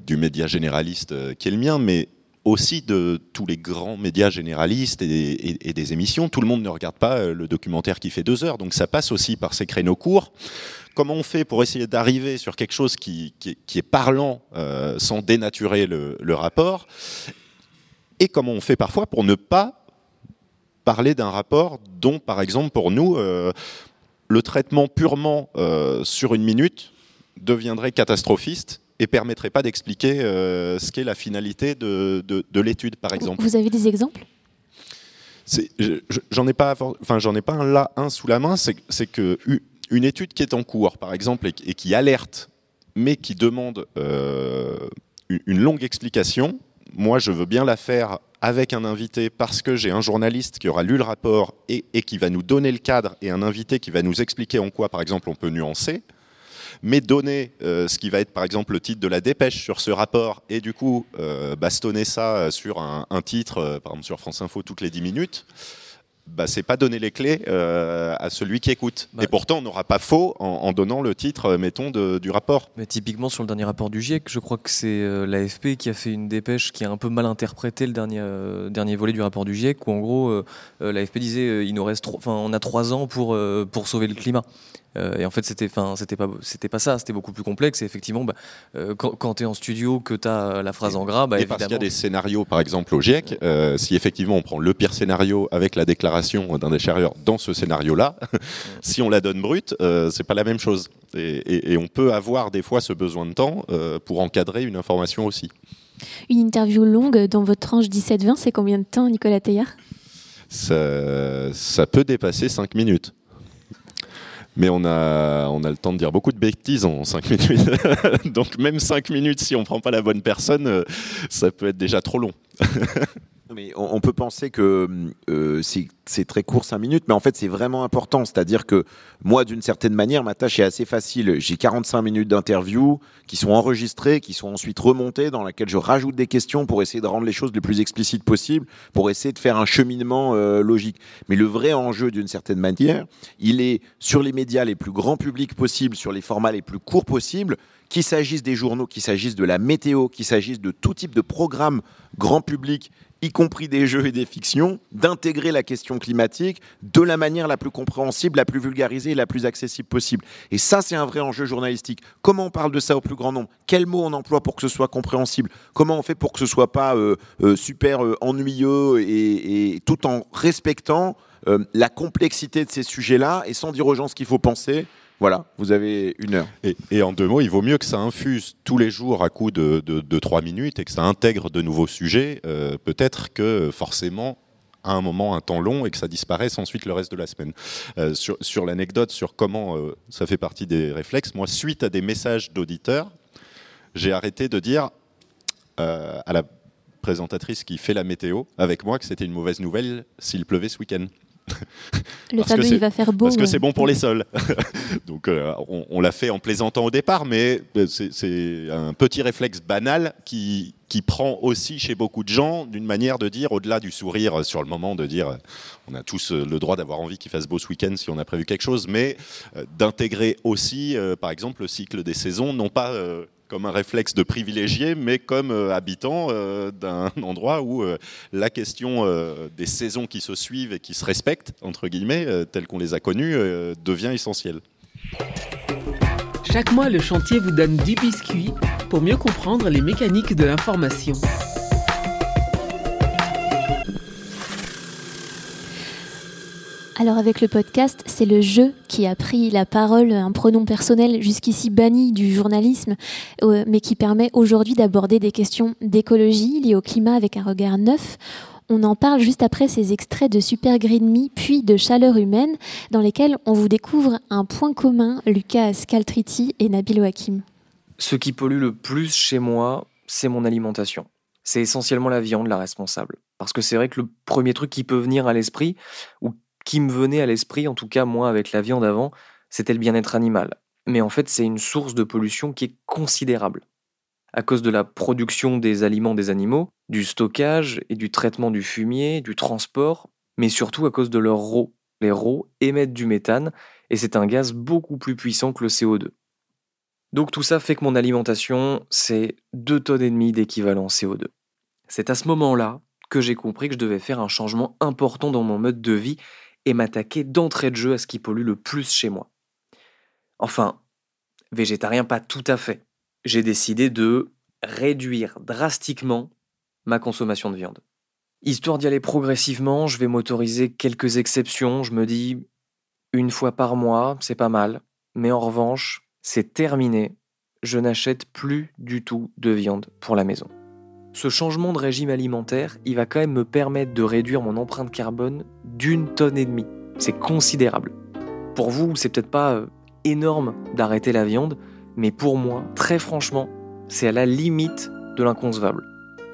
du média généraliste qui est le mien, mais aussi de tous les grands médias généralistes et, des émissions. Tout le monde ne regarde pas euh, le documentaire qui fait deux heures, donc ça passe aussi par ces créneaux courts. Comment on fait pour essayer d'arriver sur quelque chose qui, est parlant euh, sans dénaturer le, rapport? Et comment on fait parfois pour ne pas parler d'un rapport dont, par exemple, pour nous, euh, le traitement purement sur une minute deviendrait catastrophiste et permettrait pas d'expliquer ce qu'est la finalité de, de, l'étude, par exemple. Vous avez des exemples? J'en ai pas, enfin j'en ai pas un là, un sous la main. C'est que une étude qui est en cours, par exemple, et, qui alerte, mais qui demande une longue explication. Moi, je veux bien la faire avec un invité parce que j'ai un journaliste qui aura lu le rapport et, qui va nous donner le cadre et un invité qui va nous expliquer en quoi, par exemple, on peut nuancer. Mais donner euh, ce qui va être, par exemple, le titre de la dépêche sur ce rapport et du coup euh, bastonner ça sur un, titre, euh, par exemple sur France Info toutes les 10 minutes, bah, c'est pas donner les clés euh, à celui qui écoute. Bah, et pourtant, on n'aura pas faux en, donnant le titre, euh, mettons, du rapport. Mais typiquement, sur le dernier rapport du GIEC, je crois que c'est euh, l'AFP qui a fait une dépêche qui a un peu mal interprété le dernier, dernier volet du rapport du GIEC, où en gros, l'AFP disait il nous reste, enfin, on a trois ans pour, pour sauver le climat. Et en fait, c'était, pas, pas ça. C'était beaucoup plus complexe. Et effectivement, bah, quand, tu es en studio, que tu as la phrase en gras, bah, et parce qu'il y a des scénarios, par exemple au GIEC, si effectivement on prend le pire scénario avec la déclaration d'un déchargeur dans ce scénario-là, si on la donne brute, c'est pas la même chose. Et, on peut avoir des fois ce besoin de temps pour encadrer une information aussi. Une interview longue dans votre tranche 17-20, c'est combien de temps, Nicolas Teillard ça, ça peut dépasser 5 minutes mais on a, on a le temps de dire beaucoup de bêtises en 5 minutes. Donc même 5 minutes, si on ne prend pas la bonne personne, euh, ça peut être déjà trop long. Mais on, peut penser que euh, c'est très court, 5 minutes, mais en fait c'est vraiment important. C'est-à-dire que moi, d'une certaine manière, ma tâche est assez facile. J'ai 45 minutes d'interview qui sont enregistrées, qui sont ensuite remontées, dans laquelle je rajoute des questions pour essayer de rendre les choses les plus explicites possible, pour essayer de faire un cheminement euh, logique. Mais le vrai enjeu, d'une certaine manière, il est sur les médias les plus grands publics possibles, sur les formats les plus courts possibles, qu'il s'agisse des journaux, qu'il s'agisse de la météo, qu'il s'agisse de tout type de programme grand public y compris des jeux et des fictions, d'intégrer la question climatique de la manière la plus compréhensible, la plus vulgarisée et la plus accessible possible. Et ça, c'est un vrai enjeu journalistique. Comment on parle de ça au plus grand nombre? Quels mots on emploie pour que ce soit compréhensible? Comment on fait pour que ce soit pas euh, euh, super euh, ennuyeux et, tout en respectant la complexité de ces sujets-là et sans dire aux gens ce qu'il faut penser? Voilà, vous avez une heure. Et, en deux mots, il vaut mieux que ça infuse tous les jours à coup de, trois minutes et que ça intègre de nouveaux sujets, euh, peut-être que forcément à un moment un temps long et que ça disparaisse ensuite le reste de la semaine. Euh, sur, sur l'anecdote sur comment euh, ça fait partie des réflexes, moi, suite à des messages d'auditeurs, j'ai arrêté de dire à la présentatrice qui fait la météo avec moi que c'était une mauvaise nouvelle s'il pleuvait ce week-end. Le fameux, il va faire beau. Parce que c'est bon pour les sols. Donc euh, on, l'a fait en plaisantant au départ, mais euh, c'est un petit réflexe banal qui, qui prend aussi chez beaucoup de gens d'une manière de dire, au-delà du sourire sur le moment, de dire on a tous euh, le droit d'avoir envie qu'il fasse beau ce week-end si on a prévu quelque chose, mais d'intégrer aussi, par exemple, le cycle des saisons, non pas comme un réflexe de privilégié, mais comme euh, habitant euh, d'un endroit où euh, la question des saisons qui se suivent et qui se respectent, entre guillemets, telles qu'on les a connues, devient essentielle. Chaque mois, le chantier vous donne 10 biscuits pour mieux comprendre les mécaniques de l'information. Alors avec le podcast, c'est le jeu qui a pris la parole, un pronom personnel jusqu'ici banni du journalisme, euh, mais qui permet aujourd'hui d'aborder des questions d'écologie liées au climat avec un regard neuf. On en parle juste après ces extraits de Super Green Me, puis de Chaleur humaine, dans lesquels on vous découvre un point commun, Lucas Scaltriti et Nabil Hakim. Ce qui pollue le plus chez moi, c'est mon alimentation. C'est essentiellement la viande la responsable. Parce que c'est vrai que le premier truc qui peut venir à l'esprit, ou qui me venait à l'esprit, en tout cas moi avec la viande avant, c'était le bien-être animal. Mais en fait, c'est une source de pollution qui est considérable. À cause de la production des aliments des animaux, du stockage et du traitement du fumier, du transport, mais surtout à cause de leurs rots. Les rots émettent du méthane et c'est un gaz beaucoup plus puissant que le CO2. Donc tout ça fait que mon alimentation, c'est 2 tonnes et demie d'équivalent CO2. C'est à ce moment-là que j'ai compris que je devais faire un changement important dans mon mode de vie et m'attaquer d'entrée de jeu à ce qui pollue le plus chez moi. Enfin, végétarien pas tout à fait. J'ai décidé de réduire drastiquement ma consommation de viande. Histoire d'y aller progressivement, je vais m'autoriser quelques exceptions. Je me dis, une fois par mois, c'est pas mal. Mais en revanche, c'est terminé. je n'achète plus du tout de viande pour la maison. Ce changement de régime alimentaire, il va quand même me permettre de réduire mon empreinte carbone d'une tonne et demie. C'est considérable. Pour vous, c'est peut-être pas euh, énorme d'arrêter la viande, mais pour moi, très franchement, c'est à la limite de l'inconcevable.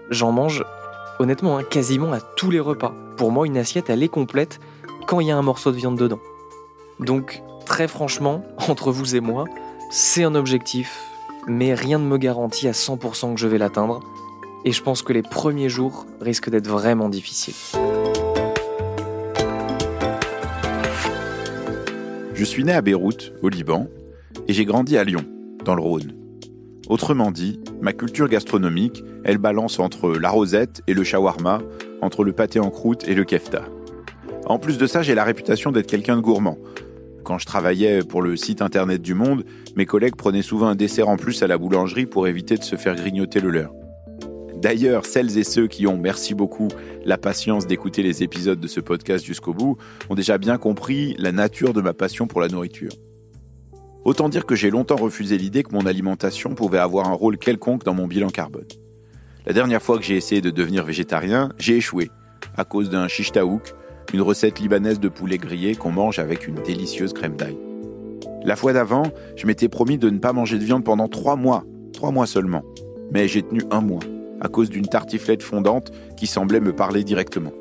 J'en mange honnêtement hein, quasiment à tous les repas. Pour moi, une assiette, elle est complète quand il y a un morceau de viande dedans. Donc, très franchement, entre vous et moi, c'est un objectif, mais rien ne me garantit à 100% que je vais l'atteindre. Et je pense que les premiers jours risquent d'être vraiment difficiles. Je suis né à Beyrouth, au Liban, et j'ai grandi à Lyon, dans le Rhône. Autrement dit, ma culture gastronomique, elle balance entre la rosette et le shawarma, entre le pâté en croûte et le kefta. En plus de ça, j'ai la réputation d'être quelqu'un de gourmand. Quand je travaillais pour le site internet du Monde, mes collègues prenaient souvent un dessert en plus à la boulangerie pour éviter de se faire grignoter le leur. D'ailleurs, celles et ceux qui ont, merci beaucoup, la patience d'écouter les épisodes de ce podcast jusqu'au bout, ont déjà bien compris la nature de ma passion pour la nourriture. Autant dire que j'ai longtemps refusé l'idée que mon alimentation pouvait avoir un rôle quelconque dans mon bilan carbone. La dernière fois que j'ai essayé de devenir végétarien, j'ai échoué, à cause d'un shish une recette libanaise de poulet grillé qu'on mange avec une délicieuse crème d'ail. La fois d'avant, je m'étais promis de ne pas manger de viande pendant trois mois, trois mois seulement. Mais j'ai tenu un mois, à cause d'une tartiflette fondante qui semblait me parler directement.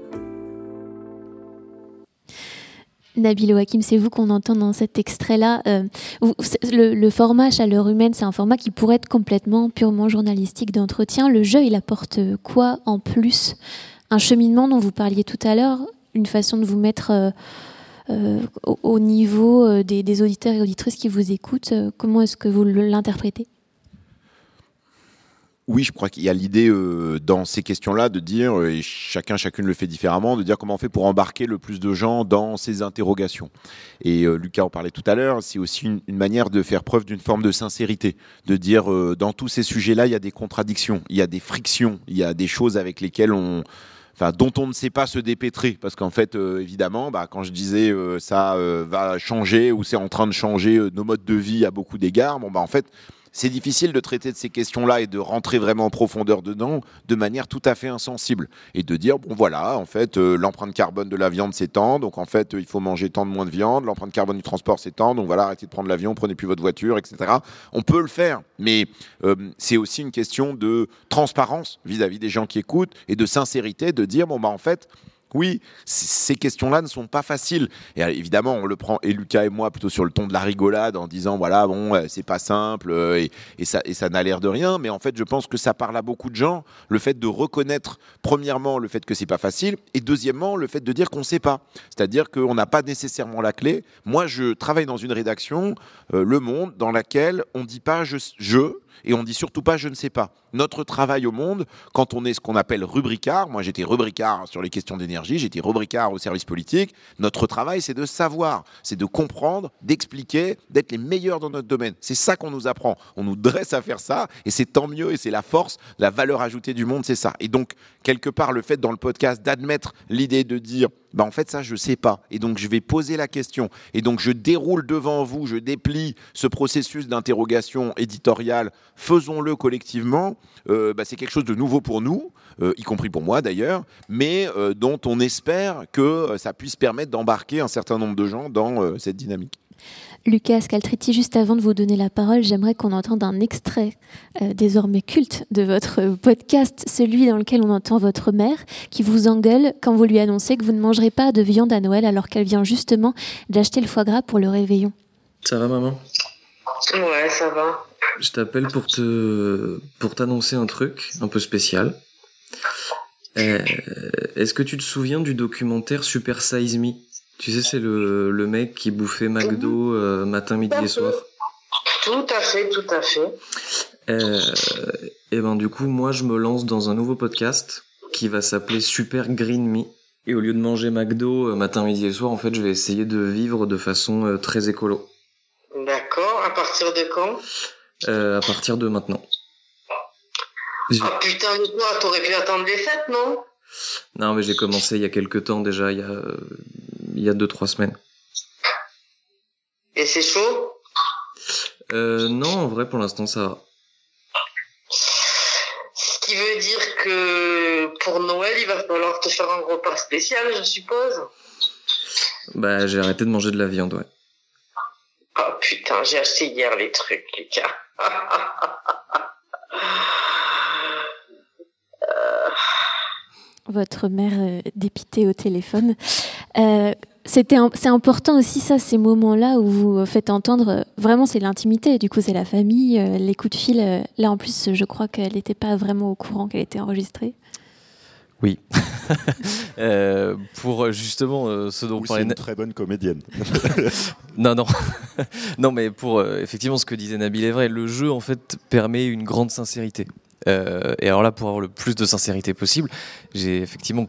Nabil Hakim, c'est vous qu'on entend dans cet extrait-là. Euh, le, format chaleur humaine, c'est un format qui pourrait être complètement purement journalistique d'entretien. Le jeu, il apporte quoi en plus? Un cheminement dont vous parliez tout à l'heure, une façon de vous mettre euh, euh, au, niveau des, des, auditeurs et auditrices qui vous écoutent. Comment est-ce que vous l'interprétez? Oui, je crois qu'il y a l'idée euh, dans ces questions-là de dire, euh, et chacun, chacune le fait différemment, de dire comment on fait pour embarquer le plus de gens dans ces interrogations. Et euh, Lucas en parlait tout à l'heure, c'est aussi une, manière de faire preuve d'une forme de sincérité, de dire dans tous ces sujets-là, il y a des contradictions, il y a des frictions, il y a des choses avec lesquelles on, enfin dont on ne sait pas se dépêtrer parce qu'en fait évidemment bah, quand je disais ça va changer ou c'est en train de changer nos modes de vie à beaucoup d'égards bon bah en fait c'est difficile de traiter de ces questions-là et de rentrer vraiment en profondeur dedans de manière tout à fait insensible et de dire bon voilà en fait euh, l'empreinte carbone de la viande tant donc en fait il faut manger tant de moins de viande l'empreinte carbone du transport tant donc voilà arrêtez de prendre l'avion prenez plus votre voiture etc on peut le faire mais euh, c'est aussi une question de transparence vis-à-vis -vis des gens qui écoutent et de sincérité de dire bon bah en fait oui, ces questions-là ne sont pas faciles. Et euh, évidemment, on le prend, et Lucas et moi, plutôt sur le ton de la rigolade, en disant voilà, bon, euh, c'est pas simple, euh, et, ça, n'a l'air de rien. Mais en fait, je pense que ça parle à beaucoup de gens, le fait de reconnaître, premièrement, le fait que c'est pas facile, et deuxièmement, le fait de dire qu'on ne sait pas. C'est-à-dire qu'on n'a pas nécessairement la clé. Moi, je travaille dans une rédaction, Le Monde, dans laquelle on ne dit pas je et on dit surtout pas je ne sais pas. Notre travail au monde, quand on est ce qu'on appelle rubricard, moi j'étais rubricard sur les questions d'énergie, j'étais rubricard au service politique, notre travail c'est de savoir, c'est de comprendre, d'expliquer, d'être les meilleurs dans notre domaine. C'est ça qu'on nous apprend. On nous dresse à faire ça et c'est tant mieux et c'est la force, la valeur ajoutée du monde, c'est ça. Et donc, quelque part, le fait dans le podcast d'admettre l'idée de dire bah en fait ça je sais pas. Et donc je vais poser la question. Et donc je déroule devant vous, je déplie ce processus d'interrogation éditoriale, faisons-le collectivement, euh, bah, c'est quelque chose de nouveau pour nous, euh, y compris pour moi d'ailleurs, mais euh, dont on espère que ça puisse permettre d'embarquer un certain nombre de gens dans cette dynamique. Lucas Caltriti, juste avant de vous donner la parole, j'aimerais qu'on entende un extrait euh, désormais culte de votre podcast, celui dans lequel on entend votre mère qui vous engueule quand vous lui annoncez que vous ne mangerez pas de viande à Noël alors qu'elle vient justement d'acheter le foie gras pour le réveillon. Ça va maman? Ouais, ça va. Je t'appelle pour te pour t'annoncer un truc un peu spécial. Euh, est-ce que tu te souviens du documentaire Super Size Me? Tu sais, c'est le, le mec qui bouffait McDo euh, matin, midi et soir. Tout à fait, tout à fait. Euh, et ben du coup, moi, je me lance dans un nouveau podcast qui va s'appeler Super Green Me. Et au lieu de manger McDo euh, matin, midi et soir, en fait, je vais essayer de vivre de façon euh, très écolo. D'accord. À partir de quand? À partir de maintenant. Ah putain de toi, t'aurais pu attendre les fêtes, non? Non, mais j'ai commencé il y a quelques temps déjà. Il y a il y a 2-3 semaines. Et c'est chaud? Euh, non, en vrai, pour l'instant, ça va. Ce qui veut dire que pour Noël, il va falloir te faire un repas spécial, je suppose. Bah, j'ai arrêté de manger de la viande, ouais. Oh putain, j'ai acheté hier les trucs, Lucas. Votre mère euh, dépitée au téléphone. Euh, c'était c'est important aussi ça ces moments-là où vous faites entendre euh, vraiment c'est l'intimité du coup c'est la famille euh, les coups de fil euh, là en plus je crois qu'elle n'était pas vraiment au courant qu'elle était enregistrée Oui. Euh, pour justement euh, ce dont Ou parlait une très bonne comédienne. Non, non. non, mais pour euh, effectivement ce que disait Nabil est vrai, le jeu en fait permet une grande sincérité. Euh, et alors là, pour avoir le plus de sincérité possible, j'ai effectivement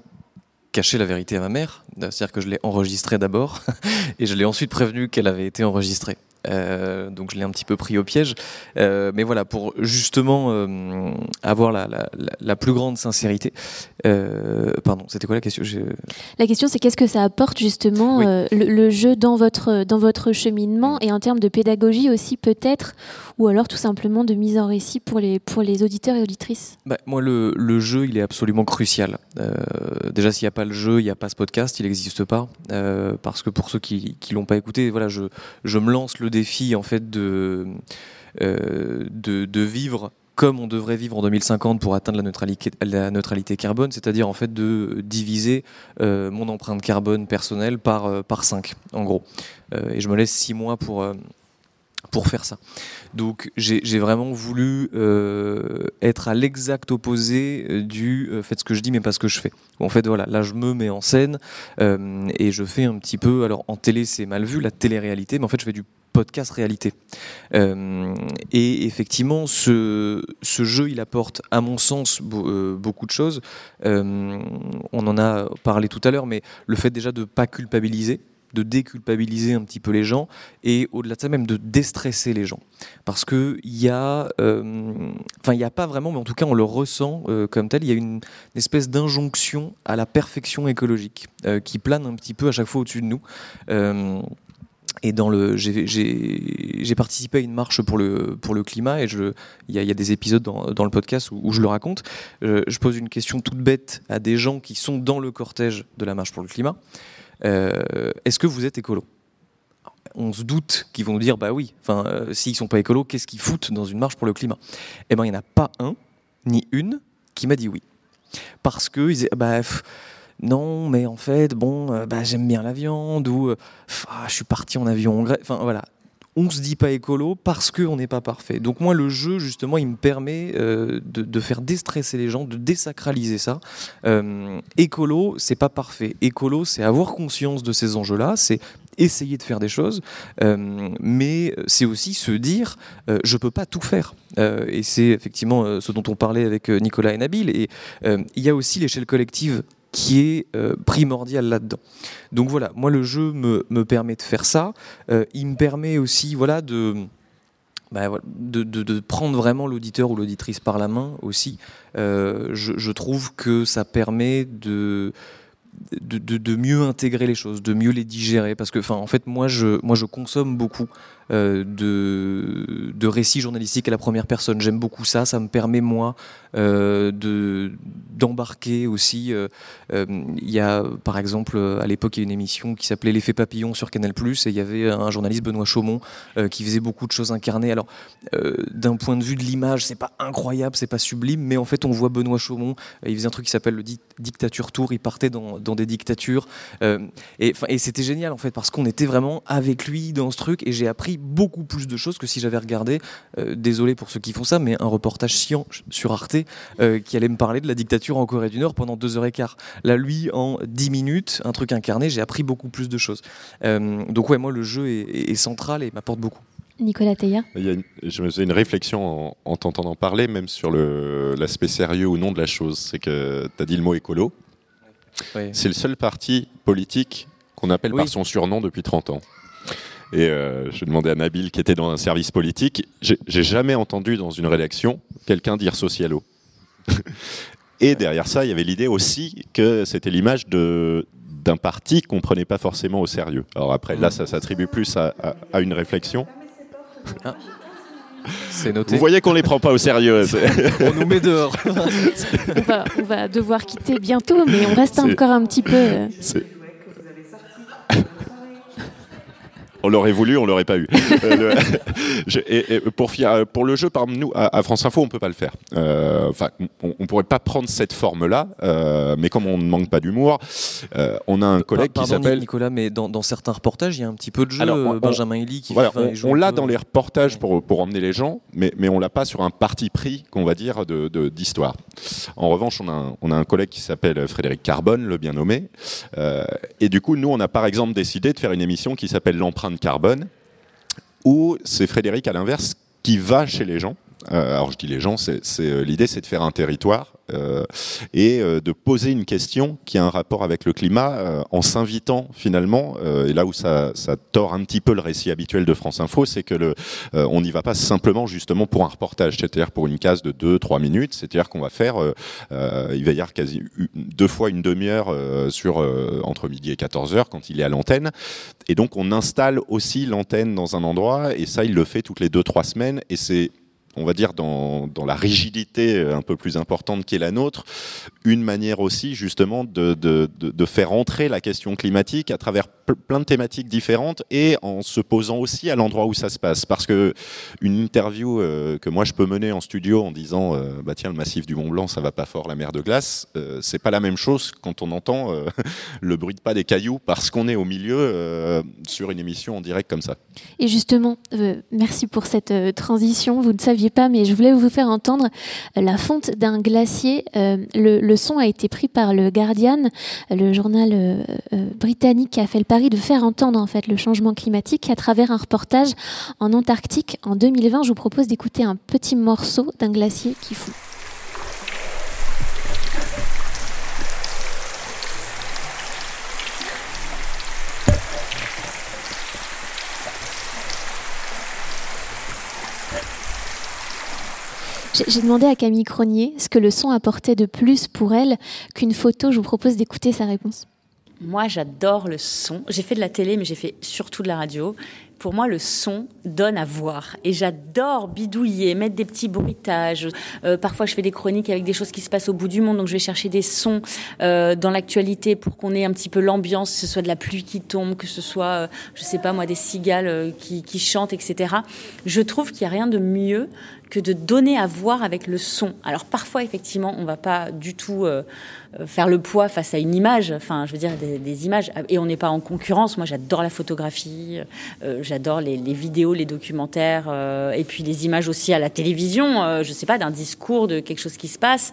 caché la vérité à ma mère. C'est-à-dire que je l'ai enregistrée d'abord et je l'ai ensuite prévenue qu'elle avait été enregistrée. Euh, donc je l'ai un petit peu pris au piège. Euh, mais voilà, pour justement euh, avoir la, la- la- la plus grande sincérité. Pardon, c'était quoi la question? La question c'est qu'est-ce que ça apporte justement Oui. le, le jeu dans votre dans votre cheminement et en termes de pédagogie aussi peut-être? Ou alors tout simplement de mise en récit pour les pour les auditeurs et auditrices? Bah, moi, le, le jeu, il est absolument crucial. Déjà, s'il n'y a pas le jeu, il n'y a pas ce podcast, il n'existe pas. Parce que pour ceux qui ne l'ont pas écouté, voilà, je, je me lance le défi en fait de, euh, de, de vivre comme on devrait vivre en 2050 pour atteindre la neutralité, carbone, c'est-à-dire en fait de diviser euh, mon empreinte carbone personnelle par, euh, par 5, en gros. Et je me laisse 6 mois pour, pour faire ça. Donc j'ai vraiment voulu euh, être à l'exact opposé euh, du euh, faites ce que je dis mais pas ce que je fais. En fait voilà, là je me mets en scène euh, et je fais un petit peu, alors en télé c'est mal vu, la télé-réalité, mais en fait je fais du podcast réalité. Et effectivement, ce, ce jeu, il apporte, à mon sens, beau- beaucoup de choses. On en a parlé tout à l'heure, mais le fait déjà de pas culpabiliser, de déculpabiliser un petit peu les gens, et au-delà de ça même de déstresser les gens. Parce qu'il y a, euh, enfin il n'y a pas vraiment, mais en tout cas on le ressent euh, comme tel, il y a une, espèce d'injonction à la perfection écologique euh, qui plane un petit peu à chaque fois au-dessus de nous. Et dans le, j'ai- participé à une marche pour le, pour le climat et il y, y a des épisodes dans, dans le podcast où, je le raconte. Je pose une question toute bête à des gens qui sont dans le cortège de la marche pour le climat. Euh, Est-ce que vous êtes écolo? On se doute qu'ils vont nous dire bah oui, enfin euh, s'ils sont pas écolos, qu'est-ce qu'ils foutent dans une marche pour le climat? Eh ben il n'y en a pas un ni une qui m'a dit oui, parce que ils bah non mais en fait bon euh, bah j'aime bien la viande ou euh, ah, je suis parti en avion en Grèce, enfin voilà. On se dit pas écolo parce qu'on n'est pas parfait. Donc moi le jeu justement il me permet euh, de, faire déstresser les gens, de désacraliser ça. Euh, écolo c'est pas parfait. Écolo c'est avoir conscience de ces enjeux-là, c'est essayer de faire des choses, euh, mais c'est aussi se dire euh, je peux pas tout faire. Euh, et c'est effectivement ce dont on parlait avec Nicolas et Nabil. Et il y a aussi l'échelle collective qui est euh, primordiale là-dedans. Donc voilà, moi le jeu me, me permet de faire ça. Euh, il me permet aussi voilà de bah, de, prendre vraiment l'auditeur ou l'auditrice par la main aussi. Euh, je, trouve que ça permet de, mieux intégrer les choses, de mieux les digérer. Parce que, en fait, moi, je consomme beaucoup euh, de, récits journalistiques à la première personne. J'aime beaucoup ça. Ça me permet, moi, euh, de d'embarquer aussi. euh, Il y a, par exemple, à l'époque, il y a une émission qui s'appelait L'effet papillon sur Canal+, et il y avait un journaliste, Benoît Chaumont, qui faisait beaucoup de choses incarnées. Alors, d'un point de vue de l'image, c'est pas incroyable, c'est pas sublime, mais en fait, on voit Benoît Chaumont, il faisait un truc qui s'appelle le di- Dictature Tour, il partait dans, des dictatures, et, et c'était génial en fait, parce qu'on était vraiment avec lui dans ce truc, et j'ai appris beaucoup plus de choses que si j'avais regardé, euh, désolé pour ceux qui font ça, mais un reportage science sur Arte euh, qui allait me parler de la dictature en Corée du Nord pendant deux heures et quart. Là, lui, en dix minutes, un truc incarné, j'ai appris beaucoup plus de choses. Euh, donc ouais, moi, le jeu est, est- est central et m'apporte beaucoup. Nicolas Teillat Il y a une- je me faisais une réflexion en, en t'entendant parler, même sur l'aspect sérieux ou non de la chose. C'est que tu as dit le mot écolo. C'est le seul parti politique qu'on appelle Oui. par son surnom depuis 30 ans. Et euh, je demandais à Nabil, qui était dans un service politique, j'ai jamais entendu dans une rédaction quelqu'un dire socialo. Et derrière ça, il y avait l'idée aussi que c'était l'image de d'un parti qu'on prenait pas forcément au sérieux. Alors après, là, ça s'attribue plus à, à- à une réflexion. Ah. C'est noté. Vous voyez qu'on les prend pas au sérieux. on nous met dehors. on, va, on, va, devoir quitter bientôt, mais on reste encore un petit peu. Euh, on l'aurait voulu, on l'aurait pas eu. Euh, et, pour, pour, le jeu, par nous, à, France Info, on peut pas le faire. Euh, enfin, on, ne pourrait pas prendre cette forme-là, euh, mais comme on ne manque pas d'humour, on a un collègue qui s'appelle Nicolas. Mais dans, certains reportages, il y a un petit peu de jeu. Benjamin Elie qui voilà, on, l'a dans les reportages pour, pour emmener les gens, mais, mais on l'a pas sur un parti pris, qu'on va dire, de d'histoire. En revanche, on a un, on a un collègue qui s'appelle Frédéric Carbone, le bien nommé, et du coup, nous, on a par exemple décidé de faire une émission qui s'appelle l'empreinte carbone, ou c'est Frédéric à l'inverse qui va chez les gens alors je dis les gens, c'est, euh, l'idée c'est de faire un territoire euh, et de poser une question qui a un rapport avec le climat en s'invitant finalement, et là où ça, ça, tord un petit peu le récit habituel de France Info, c'est que le, on n'y va pas simplement justement pour un reportage, c'est-à-dire pour une case de 2-3 minutes, c'est-à-dire qu'on va faire, il va y avoir quasi deux fois une demi-heure sur entre midi et 14 heures quand il est à l'antenne, et donc on installe aussi l'antenne dans un endroit, et ça il le fait toutes les 2-3 semaines, et c'est on va dire, dans, la rigidité un peu plus importante qui est la nôtre, une manière aussi justement de, de, faire entrer la question climatique à travers plein de thématiques différentes et en se posant aussi à l'endroit où ça se passe. Parce que une interview euh, que moi je peux mener en studio en disant euh, bah tiens le massif du Mont Blanc ça va pas fort la mer de glace, euh, c'est pas la même chose quand on entend le bruit de pas des cailloux parce qu'on est au milieu sur une émission en direct comme ça. Et justement, merci pour cette transition. Vous ne saviez pas, mais je voulais vous faire entendre la fonte d'un glacier. Euh, le, son a été pris par le Guardian, le journal euh, euh, britannique qui a fait le de faire entendre en fait le changement climatique à travers un reportage en Antarctique en 2020. Je vous propose d'écouter un petit morceau d'un glacier qui fond. J'ai demandé à Camille Cronier ce que le son apportait de plus pour elle qu'une photo. Je vous propose d'écouter sa réponse. Moi, j'adore le son. J'ai fait de la télé, mais j'ai fait surtout de la radio pour moi, le son donne à voir. Et j'adore bidouiller, mettre des petits bruitages. Euh, parfois, je fais des chroniques avec des choses qui se passent au bout du monde. Donc, je vais chercher des sons euh, dans l'actualité pour qu'on ait un petit peu l'ambiance, que ce soit de la pluie qui tombe, que ce soit, euh, je sais pas moi, des cigales qui, qui chantent, etc. Je trouve qu'il n'y a rien de mieux que de donner à voir avec le son. Alors parfois, effectivement, on va pas du tout faire le poids face à une image. Enfin, je veux dire des images. Et on n'est pas en concurrence. Moi, j'adore la photographie j'adore les, vidéos, les documentaires, euh, et puis les images aussi à la télévision, euh, je sais pas, d'un discours, de quelque chose qui se passe.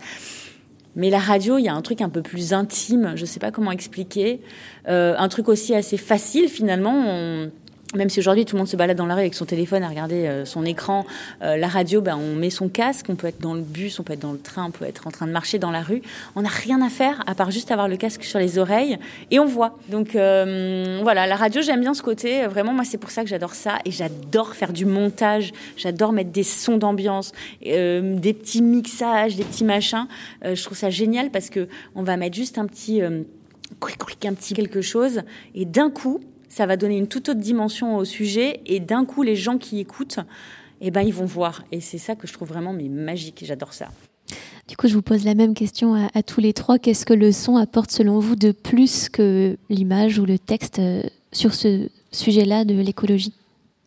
Mais la radio, il y a un truc un peu plus intime, je sais pas comment expliquer, euh, un truc aussi assez facile finalement même si aujourd'hui tout le monde se balade dans la rue avec son téléphone à regarder euh, son écran, euh, la radio, ben, on met son casque, on peut être dans le bus, on peut être dans le train, on peut être en train de marcher dans la rue. On n'a rien à faire à part juste avoir le casque sur les oreilles et on voit. Donc euh, voilà, la radio, j'aime bien ce côté. Vraiment, moi, c'est pour ça que j'adore ça et j'adore faire du montage. J'adore mettre des sons d'ambiance, des petits mixages, des petits machins. je trouve ça génial parce que on va mettre juste un petit, un petit quelque chose et d'un coup, ça va donner une toute autre dimension au sujet et d'un coup les gens qui écoutent eh ben ils vont voir. Et c'est ça que je trouve vraiment mais magique j'adore ça. Du coup je vous pose la même question à, tous les trois. Qu'est-ce que le son apporte selon vous de plus que l'image ou le texte euh, sur ce sujet-là de l'écologie?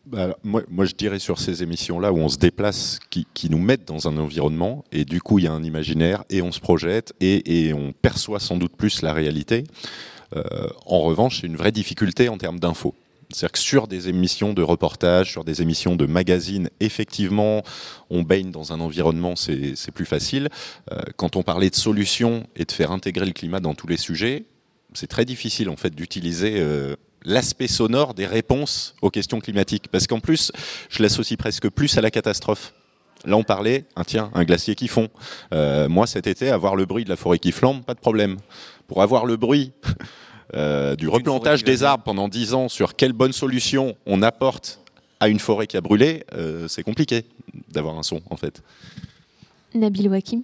Bah, moi, moi, je dirais sur ces émissions-là où on se déplace, qui, qui, nous mettent dans un environnement, et du coup, il y a un imaginaire, et on se projette, et, et on perçoit sans doute plus la réalité. Euh, en revanche, c'est une vraie difficulté en termes d'infos. C'est-à-dire sur des émissions de reportage, sur des émissions de magazines, effectivement, on baigne dans un environnement, c'est plus facile. Euh, quand on parlait de solutions et de faire intégrer le climat dans tous les sujets, c'est très difficile en fait d'utiliser euh, l'aspect sonore des réponses aux questions climatiques. Parce qu'en plus, je l'associe presque plus à la catastrophe. Là, on parlait, ah, tiens, un glacier qui fond. moi, cet été, avoir le bruit de la forêt qui flambe, pas de problème pour avoir le bruit euh, du replantage des arbres pendant 10 ans sur quelle bonne solution on apporte à une forêt qui a brûlé, euh, c'est compliqué d'avoir un son en fait. Nabil Wakim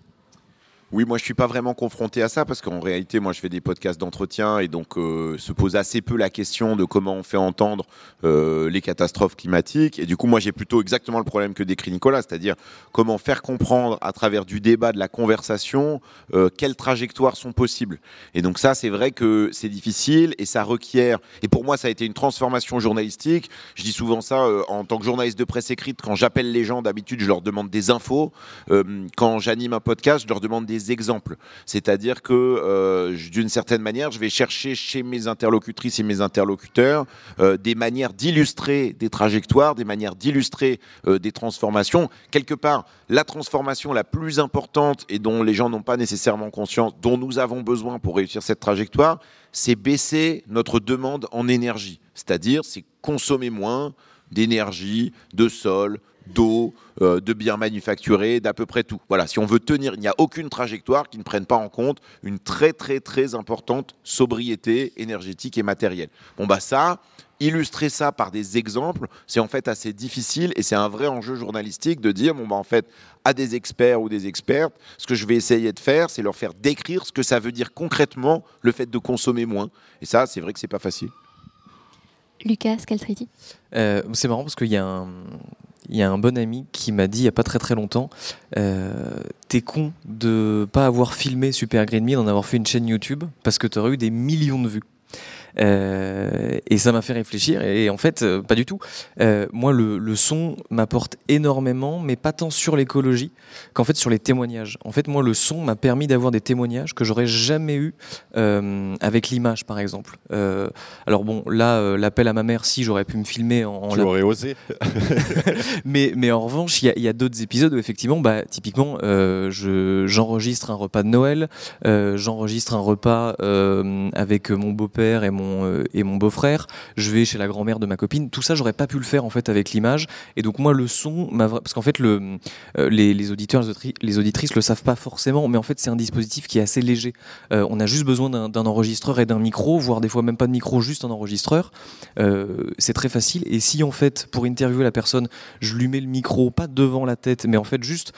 Oui, moi je suis pas vraiment confronté à ça parce qu'en réalité, moi je fais des podcasts d'entretien et donc euh, se pose assez peu la question de comment on fait entendre euh, les catastrophes climatiques. Et du coup, moi j'ai plutôt exactement le problème que décrit Nicolas, c'est-à-dire comment faire comprendre à travers du débat, de la conversation, euh, quelles trajectoires sont possibles. Et donc ça, c'est vrai que c'est difficile et ça requiert. Et pour moi, ça a été une transformation journalistique. Je dis souvent ça en tant que journaliste de presse écrite. Quand j'appelle les gens, d'habitude, je leur demande des infos. Quand j'anime un podcast, je leur demande des exemples. C'est-à-dire que, euh, d'une certaine manière, je vais chercher chez mes interlocutrices et mes interlocuteurs euh, des manières d'illustrer des trajectoires, des manières d'illustrer euh, des transformations. Quelque part, la transformation la plus importante et dont les gens n'ont pas nécessairement conscience, dont nous avons besoin pour réussir cette trajectoire, c'est baisser notre demande en énergie. C'est-à-dire, c'est consommer moins d'énergie, de sol, d'eau, euh, de biens manufacturés, d'à peu près tout. Voilà, si on veut tenir, il n'y a aucune trajectoire qui ne prenne pas en compte une très très très importante sobriété énergétique et matérielle. Bon bah ça, illustrer ça par des exemples, c'est en fait assez difficile et c'est un vrai enjeu journalistique de dire bon bah en fait à des experts ou des expertes, ce que je vais essayer de faire, c'est leur faire décrire ce que ça veut dire concrètement le fait de consommer moins. Et ça, c'est vrai que c'est pas facile. Lucas Scaltriti Euh, c'est marrant parce qu'il y a un. Il y a un bon ami qui m'a dit il n'y a pas très très longtemps euh, T'es con de pas avoir filmé Super Green Me, d'en avoir fait une chaîne YouTube parce que tu aurais eu des millions de vues. Euh, et ça m'a fait réfléchir. Et en fait, euh, pas du tout. Euh, moi, le, le son m'apporte énormément, mais pas tant sur l'écologie qu'en fait sur les témoignages. En fait, moi, le son m'a permis d'avoir des témoignages que j'aurais jamais eu avec l'image, par exemple. Alors bon, là, l'appel à ma mère, si j'aurais pu me filmer en, en Tu la- aurais osé. mais, mais en revanche, il y a, d'autres épisodes où effectivement, bah, typiquement, je, j'enregistre un repas de Noël, j'enregistre un repas avec mon beau-père et mon, euh, et mon beau-frère, je vais chez la grand-mère de ma copine. Tout ça, j'aurais pas pu le faire en fait avec l'image. Et donc moi, le son, parce qu'en fait, euh, les, auditeurs, les auditri- les auditrices le savent pas forcément, mais en fait, c'est un dispositif qui est assez léger. Euh, on a juste besoin d'un, enregistreur et d'un micro, voire des fois même pas de micro, juste un enregistreur. C'est très facile. Et si en fait, pour interviewer la personne, je lui mets le micro pas devant la tête, mais en fait juste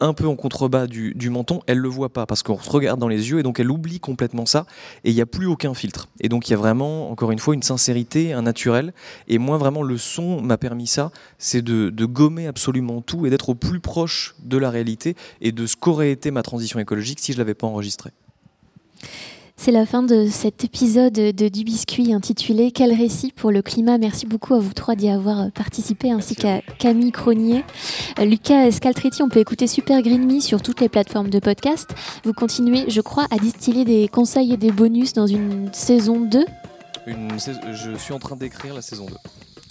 un peu en contrebas du, du menton, elle le voit pas parce qu'on se regarde dans les yeux et donc elle oublie complètement ça et il n'y a plus aucun filtre. Et donc il y a vraiment, encore une fois, une sincérité, un naturel. Et moi, vraiment, le son m'a permis ça, c'est de, de gommer absolument tout et d'être au plus proche de la réalité et de ce qu'aurait été ma transition écologique si je l'avais pas enregistré. C'est la fin de cet épisode de Du Biscuit intitulé Quel récit pour le climat Merci beaucoup à vous trois d'y avoir participé, ainsi qu'à Camille Cronier. Euh, Lucas Scaltretti, on peut écouter Super Green Me sur toutes les plateformes de podcast. Vous continuez, je crois, à distiller des conseils et des bonus dans une saison 2. Une sais- je suis en train d'écrire la saison 2.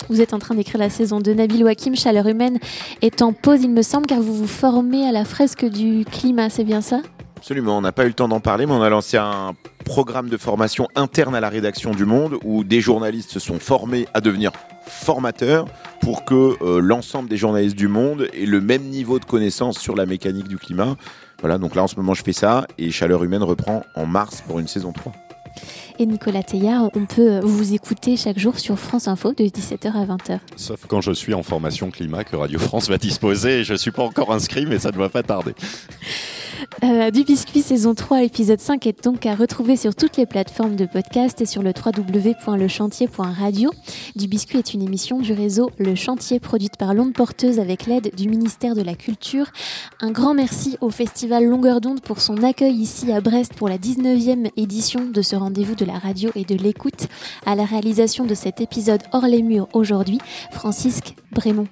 Vous êtes en train d'écrire la saison 2. Nabil Wakim, Chaleur Humaine, est en pause, il me semble, car vous vous formez à la fresque du climat, c'est bien ça? Absolument, on n'a pas eu le temps d'en parler, mais on a lancé un programme de formation interne à la rédaction du Monde où des journalistes se sont formés à devenir formateurs pour que euh, l'ensemble des journalistes du monde aient le même niveau de connaissance sur la mécanique du climat. Voilà, donc là en ce moment je fais ça et Chaleur Humaine reprend en mars pour une saison 3. Et Nicolas Teillard, on peut vous écouter chaque jour sur France Info de 17h à 20h. Sauf quand je suis en formation climat que Radio France va disposer. Je ne suis pas encore inscrit, mais ça ne va pas tarder. Euh, du Biscuit saison 3, épisode 5 est donc à retrouver sur toutes les plateformes de podcast et sur le www.lechantier.radio. Du Biscuit est une émission du réseau Le Chantier produite par l'onde porteuse avec l'aide du ministère de la Culture. Un grand merci au festival Longueur d'onde pour son accueil ici à Brest pour la 19e édition de ce rendez-vous de la radio et de l'écoute. À la réalisation de cet épisode hors les murs aujourd'hui, Francisque Brémond.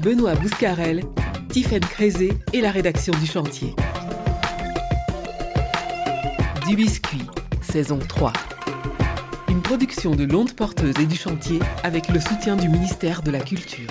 Benoît Bouscarel, Tiffaine Crézé et la rédaction du chantier. Du biscuit, saison 3. Une production de l'onde porteuse et du chantier avec le soutien du ministère de la Culture.